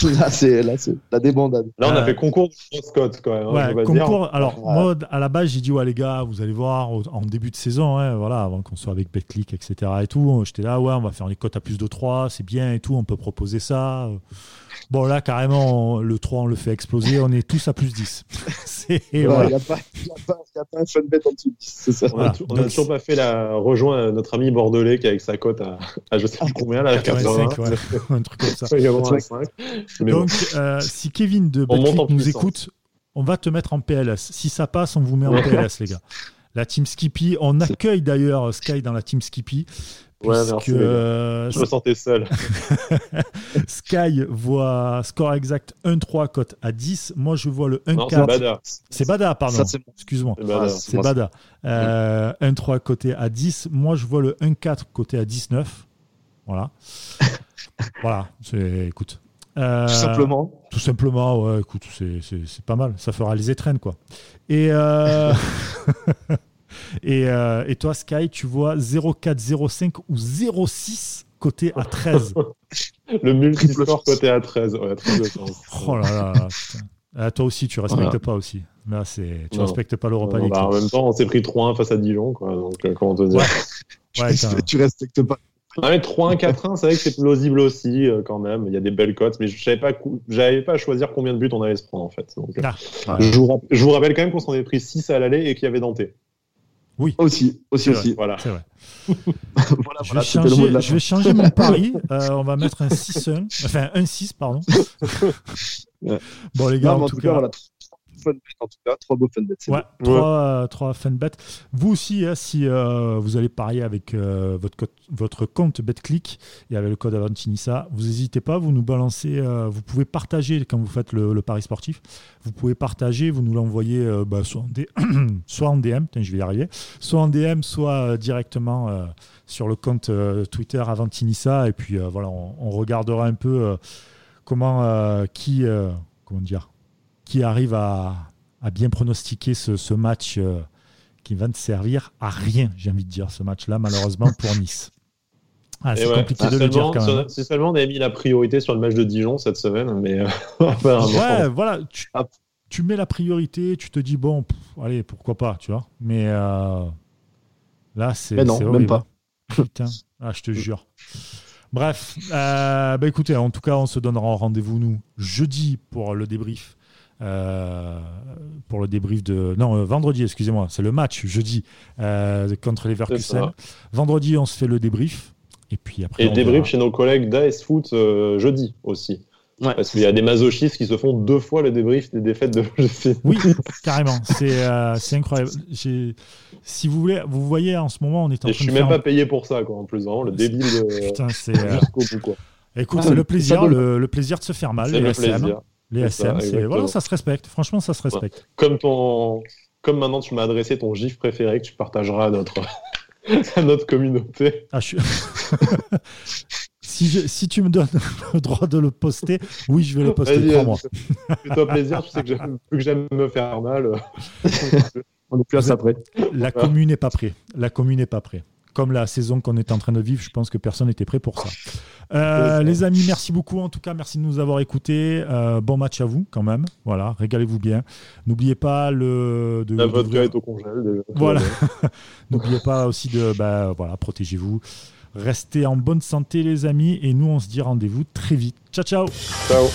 Là, c'est la débandade. Là, on a euh, fait concours de Scott quand même. Hein, ouais, concours. Alors, moi, à la base, j'ai dit, ouais, les gars, vous allez voir, en début de saison, hein, voilà, avant qu'on soit avec BetClick, etc. et tout, j'étais là, ouais, on va faire les cotes à plus de 3, c'est bien et tout, on peut proposer ça. Bon, là, carrément, le 3, on le fait exploser. On est tous à plus 10. Il n'y a, a, pas un fun bet en dessous de 10. C'est ça. Voilà. On n'a toujours pas fait la rejoint notre ami bordelais qui a avec sa cote à, à je sais plus combien, là, 85, ouais. un truc comme ça. Donc, euh, si Kevin de Betclic nous écoute, on va te mettre en PLS. Si ça passe, on vous met en PLS, les gars. La team Skippy, on accueille d'ailleurs Sky dans la team Skippy. Ouais, merci. Euh, je me sentais seul. Sky voit score exact 1-3 cote à 10. Moi, je vois le 1-4. C'est Bada. C'est Bada, pardon. Excuse-moi. C'est Bada. Euh, 1-3 côté à 10. Moi, je vois le 1-4 côté à 19. Voilà. voilà, écoute. Euh, tout simplement. Tout simplement, ouais, écoute, c'est pas mal. Ça fera les étrennes, quoi. Et, euh, et, euh, et, toi, Sky, tu vois 0,4, ou 0,6 côté à 13. Le multisport côté à 13. Ouais, oh là là. Ah, toi aussi, tu respectes pas aussi. Là, c'est, tu respectes pas l'Europa League. Bah, en même temps, on s'est pris 3-1 face à Dijon, quoi. Donc, comment te dire ouais. tu respectes pas 3-1, 4-1, c'est vrai que c'est plausible aussi, euh, quand même. Il y a des belles cotes, mais je savais pas, j'avais pas à choisir combien de buts on allait se prendre, en fait. Donc, euh, ah, je, vous rappelle quand même qu'on s'en est pris 6 à l'aller et qu'il y avait Dante. Oui. Aussi, aussi, aussi. Voilà. C'est vrai. voilà, je, vais changer, je, vais changer, mon pari. Euh, on va mettre un 6-1. Enfin, un 6, pardon. Bon, les gars, en, tout, cas, voilà fun en tout cas, trois beaux fun bets. Ouais, trois, trois fun bets. Vous aussi, hein, si euh, vous allez parier avec euh, votre, votre compte BetClick et avec le code Avantinissa, vous n'hésitez pas, vous nous balancez, euh, vous pouvez partager quand vous faites le, pari sportif, vous pouvez partager, vous nous l'envoyez bah, soit, en soit en DM, je vais y arriver, soit en DM, soit directement sur le compte Twitter Avantinissa, et puis voilà, on, on, regardera un peu comment, qui, comment dire, qui arrive à, bien pronostiquer ce, match euh, qui va ne servir à rien, j'ai envie de dire, ce match-là, malheureusement, pour Nice. Ah, c'est compliqué de le dire quand même. Si seulement on avait mis la priorité sur le match de Dijon cette semaine, mais. Euh, ouais, voilà. Ah. Tu, mets la priorité, tu te dis, bon, allez, pourquoi pas, tu vois. Mais euh, là, c'est. non, même pas. Putain, ah, je te jure. Bref, bah écoutez, en tout cas, on se donnera rendez-vous, nous, jeudi pour le débrief euh, pour le débrief de. Non, euh, vendredi, excusez-moi, c'est le match jeudi euh, contre les Leverkusen. Vendredi, on se fait le débrief. Et puis après. Et débrief chez nos collègues d'AS Foot jeudi aussi. Parce qu'il y a des masochistes qui se font deux fois le débrief des défaites de Oui, carrément. C'est incroyable. Si vous voulez, vous voyez en ce moment, on est en Et je suis même pas payé pour ça, quoi, en plus. Vraiment, le débile de... Putain, c'est. Écoute, c'est le plaisir, le, plaisir de se faire mal. C'est le plaisir. Les SM, voilà, ça se respecte. Franchement, ça se respecte. Comme, ton... Comme maintenant, tu m'as adressé ton gif préféré que tu partageras à notre, à notre communauté. Ah, je si, si, tu me donnes le droit de le poster, oui, je vais le poster. Crois-moi. Fais-toi plaisir, tu sais que plus que j'aime me faire mal. On est plus à ça près. La commune n'est pas prête. La commune n'est pas prête comme la saison qu'on est en train de vivre, je pense que personne n'était prêt pour ça. Euh, les amis, merci beaucoup. En tout cas, merci de nous avoir écoutés. Euh, bon match à vous, quand même. Voilà, régalez-vous bien. N'oubliez pas le. De, La vodka est au congèle. Voilà. N'oubliez pas aussi de. Bah, voilà, protégez-vous. Restez en bonne santé, les amis. Et nous, on se dit rendez-vous très vite. Ciao, ciao. Ciao.